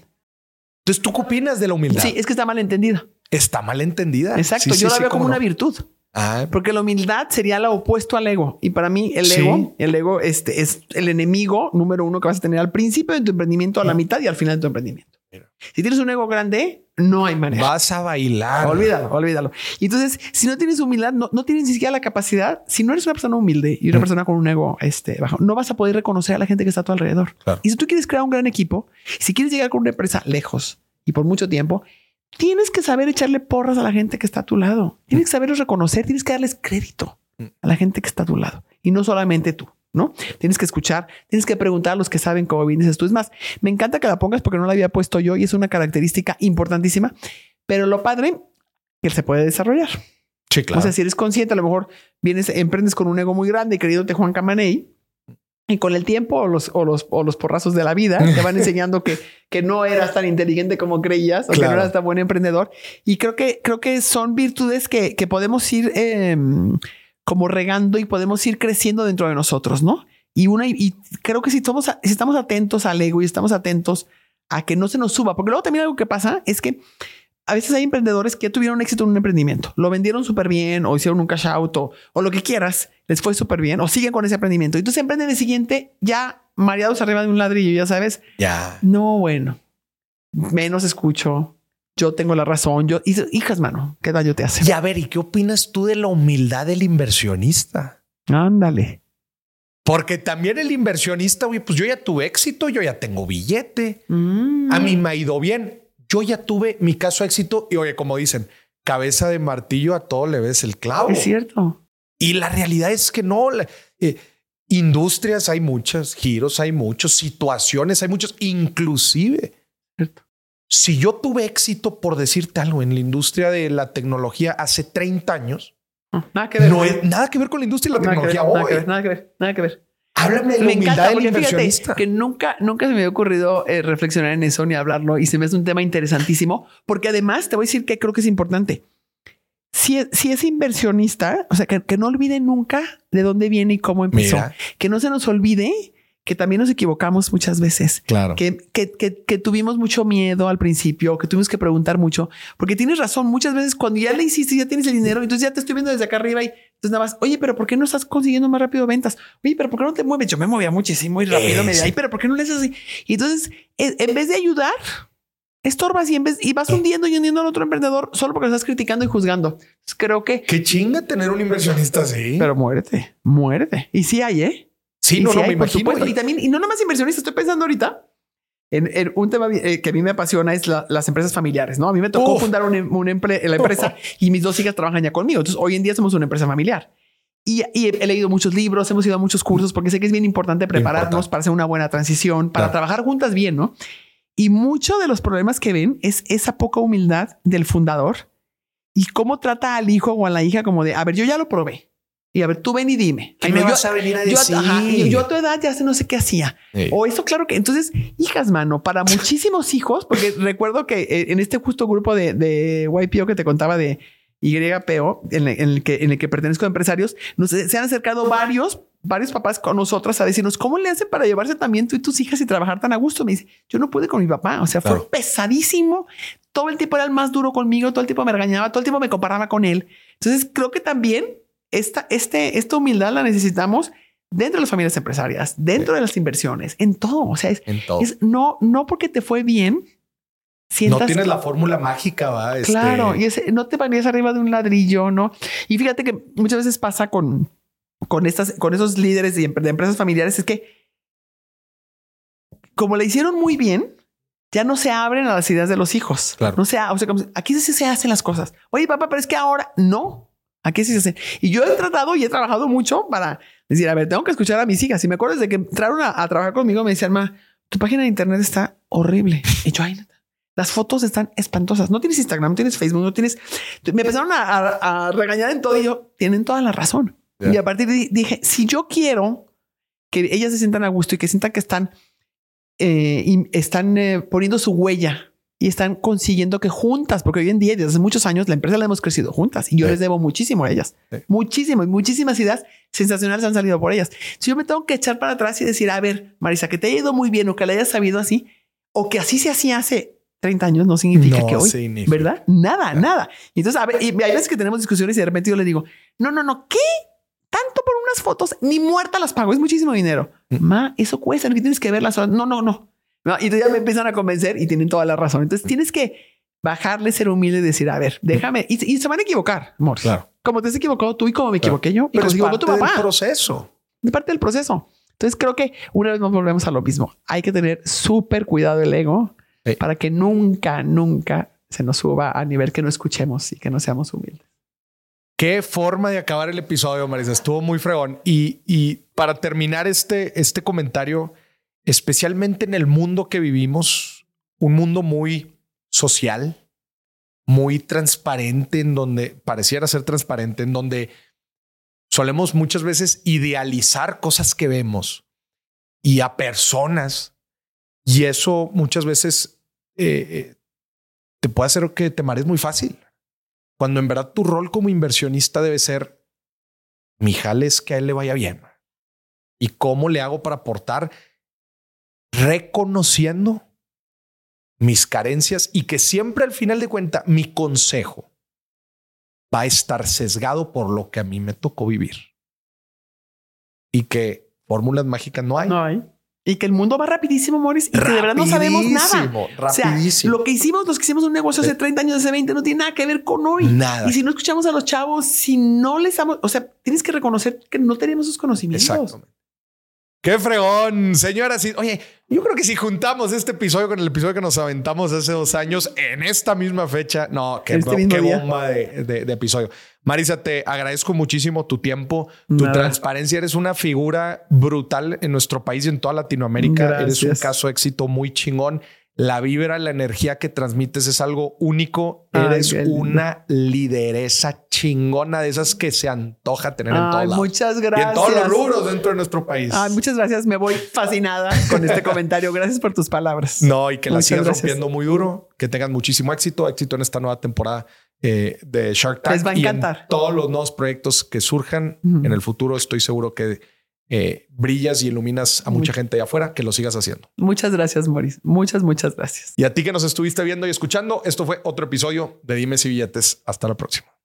Entonces, ¿tú qué opinas de la humildad? Sí, es que está mal entendida. Está mal entendida. Exacto. Yo la veo como una virtud. Ah. Porque la humildad sería lo opuesto al ego. Y para mí, el ego, el ego este, es el enemigo número uno que vas a tener al principio de tu emprendimiento, a la mitad y al final de tu emprendimiento. Si tienes un ego grande, no hay manera. Vas a bailar. Olvídalo, olvídalo. Y entonces, si no tienes humildad, no, no tienes ni siquiera la capacidad. Si no eres una persona humilde y una mm. persona con un ego este, bajo, no vas a poder reconocer a la gente que está a tu alrededor. Y si tú quieres crear un gran equipo, si quieres llegar con una empresa lejos y por mucho tiempo, tienes que saber echarle porras a la gente que está a tu lado. Tienes que saberlos reconocer, tienes que darles crédito mm. a la gente que está a tu lado y no solamente tú. ¿No? Tienes que escuchar, tienes que preguntar a los que saben cómo vienes tú. Es más, me encanta que la pongas porque no la había puesto yo y es una característica importantísima, pero lo padre que se puede desarrollar. Sí, claro. O sea, si eres consciente, a lo mejor vienes, emprendes con un ego muy grande, queriéndote Juan Camaney, y con el tiempo o los, o los, o los porrazos de la vida te van enseñando que, que no eras tan inteligente como creías o que no eras tan buen emprendedor. Y creo que, creo que son virtudes que, que podemos ir em, como regando y podemos ir creciendo dentro de nosotros, ¿no? Y una, y creo que si, somos, si estamos atentos al ego y estamos atentos a que no se nos suba, porque luego también algo que pasa es que a veces hay emprendedores que ya tuvieron éxito en un emprendimiento, lo vendieron súper bien o hicieron un cash out o, lo que quieras, les fue súper bien o siguen con ese emprendimiento. Y entonces emprenden el siguiente ya mareados arriba de un ladrillo, ya sabes. Ya. No, bueno, menos escucho, yo tengo la razón. Yo, hijas, mano, ¿qué daño te hace? Y a ver, ¿y qué opinas tú de la humildad del inversionista? Ándale. Porque también el inversionista, oye, pues yo ya tuve éxito, yo ya tengo billete, mm. a mí me ha ido bien, yo ya tuve mi caso éxito y oye, como dicen, cabeza de martillo a todo le ves el clavo. Es cierto. Y la realidad es que no. Eh, industrias hay muchas, giros hay muchos, situaciones hay muchos, inclusive. Cierto. Si yo tuve éxito, por decirte algo, en la industria de la tecnología hace 30 años, nada que ver. No es nada que ver con la industria de la tecnología hoy. Nada que ver, nada que ver, Háblame de la humildad del inversionista. que nunca, nunca se me había ocurrido eh, reflexionar en eso ni hablarlo y se me hace un tema interesantísimo porque además te voy a decir que creo que es importante. Si, si es inversionista, o sea, que, no olvide nunca de dónde viene y cómo empezó. Que no se nos olvide que también nos equivocamos muchas veces. Claro. Que, que, que, tuvimos mucho miedo al principio, que tuvimos que preguntar mucho, porque tienes razón. Muchas veces cuando ya le hiciste, ya tienes el dinero, entonces ya te estoy viendo desde acá arriba y entonces nada más, oye, pero ¿por qué no estás consiguiendo más rápido ventas? Oye, pero ¿por qué no te mueves? Yo me movía muchísimo y rápido, me ahí, pero ¿por qué no le haces así? Y entonces, en vez de ayudar, estorbas y en vez y vas hundiendo y hundiendo al otro emprendedor solo porque lo estás criticando y juzgando. creo que qué chinga tener un inversionista así, pero muérete, muérete. Y sí hay, eh. Sí, no, no, me imagino. Y también, y no nomás inversionistas, estoy pensando ahorita en, un tema eh, que a mí me apasiona es las empresas familiares, ¿no? A mí me tocó fundar una, la empresa y mis dos hijas trabajan ya conmigo. Entonces, hoy en día somos una empresa familiar. Y, he leído muchos libros, hemos ido a muchos cursos porque sé que es bien importante prepararnos para hacer una buena transición, para trabajar juntas bien, ¿no? Y mucho de los problemas que ven es esa poca humildad del fundador y cómo trata al hijo o a la hija como de, a ver, yo ya lo probé. Y a ver, tú ven y dime. ¿Qué me vas a venir a decir? Yo, a tu edad ya sé no sé qué hacía. O eso, claro que. Entonces, hijas, mano, para muchísimos hijos, porque recuerdo que eh, en este justo grupo de, de YPO que te contaba de YPO, en el, que, en el que pertenezco a empresarios, nos, se han acercado varios, varios papás con nosotras a decirnos cómo le hacen para llevarse también tú y tus hijas y trabajar tan a gusto. Me dice, yo no pude con mi papá. O sea, fue pesadísimo. Todo el tiempo era el más duro conmigo, todo el tiempo me regañaba, todo el tiempo me comparaba con él. Entonces, creo que también esta, este, esta humildad la necesitamos dentro de las familias empresarias, dentro de las inversiones, en todo. O sea, es, no, no porque te fue bien. Sientas no tienes la fórmula mágica, va. Este claro, y ese, no te ponías arriba de un ladrillo, no. Y fíjate que muchas veces pasa con, con estas, con esos líderes de, de empresas familiares es que como le hicieron muy bien, ya no se abren a las ideas de los hijos. Claro. No sea, o sea, como, aquí sí se hacen las cosas. Oye, papá, pero es que ahora no. Aquí sí se hacen. Y yo he tratado y he trabajado mucho para decir, a ver, tengo que escuchar a mis hijas. Si me acuerdo de que entraron a, a trabajar conmigo, me decían, ma, tu página de internet está horrible. Y yo, ay. Las fotos están espantosas. No tienes Instagram, no tienes Facebook, no tienes. Me empezaron a, a- a regañar en todo y yo, tienen toda la razón. Y a partir de ahí dije, si yo quiero que ellas se sientan a gusto y que sientan que están, eh, y están eh, poniendo su huella y están consiguiendo que juntas, porque hoy en día, desde hace muchos años, la empresa la hemos crecido juntas y yo Sí. les debo muchísimo a ellas. Sí. Muchísimo y muchísimas ideas sensacionales han salido por ellas. Si yo me tengo que echar para atrás y decir, a ver, Marisa, que te haya ido muy bien o que la hayas sabido así, o que así se hacía hace 30 años, no significa No que hoy, significa. ¿verdad? Nada, nada. Y entonces, a ver, y hay veces que tenemos discusiones y de repente yo le digo, no, no, no, ¿qué? Tanto por unas fotos, ni muerta las pago, es muchísimo dinero. Mm. Ma, eso cuesta, no tienes que verlas. No, no, no. No, Y entonces ya me empiezan a convencer y tienen toda la razón. Entonces tienes que bajarle, ser humilde y decir, a ver, déjame. Y, y se van a equivocar, amor. Claro. Como te has equivocado tú y como me equivoqué yo. Y Pero como es equivocó tu parte del papá. proceso. Es parte del proceso. Entonces creo que una vez más volvemos a lo mismo. Hay que tener súper cuidado el ego Sí. para que nunca, nunca se nos suba a nivel que no escuchemos y que no seamos humildes. Qué forma de acabar el episodio, Marisa. Estuvo muy fregón. Y, y para terminar este, este comentario, especialmente en el mundo que vivimos, un mundo muy social, muy transparente, en donde pareciera ser transparente, en donde solemos muchas veces idealizar cosas que vemos y a personas. Y eso muchas veces eh, eh, te puede hacer que te marees muy fácil. Cuando en verdad tu rol como inversionista debe ser, mi jale es que a él le vaya bien. ¿Y cómo le hago para aportar? Reconociendo mis carencias y que siempre al final de cuenta mi consejo va a estar sesgado por lo que a mí me tocó vivir. Y que fórmulas mágicas no hay. No hay. Y que el mundo va rapidísimo, Morris, y que de verdad no sabemos nada. Rapidísimo, O sea, lo que hicimos, los que hicimos un negocio hace Sí. 30 años, hace 20, no tiene nada que ver con hoy. Nada. Y si no escuchamos a los chavos, si no les damos, o sea, tienes que reconocer que no tenemos esos conocimientos. Exactamente. Qué fregón, señora. Sí, oye, yo creo que si juntamos este episodio con el episodio que nos aventamos hace dos años en esta misma fecha, no, qué, Este qué bomba de, de- de episodio. Marisa, te agradezco muchísimo tu tiempo, tu Nada. transparencia. Eres una figura brutal en nuestro país y en toda Latinoamérica. Eres un caso éxito muy chingón. La vibra, la energía que transmites es algo único. Ay, Eres una lideresa chingona de esas que se antoja tener en todos lados. muchas Y gracias. en todos los rubros dentro de nuestro país. Ay, muchas gracias. Me voy fascinada con este comentario. Gracias por tus palabras. No, y que la sigas rompiendo muy duro, que tengan muchísimo éxito, éxito en esta nueva temporada eh, de Shark Tank. Les va a y en encantar. todos los nuevos proyectos que surjan en el futuro, estoy seguro que eh, brillas y iluminas a mucha gente allá afuera, que lo sigas haciendo. Muchas gracias, Maurice. Muchas, muchas gracias. Y a ti que nos estuviste viendo y escuchando, esto fue otro episodio de Dimes y Billetes. Hasta la próxima.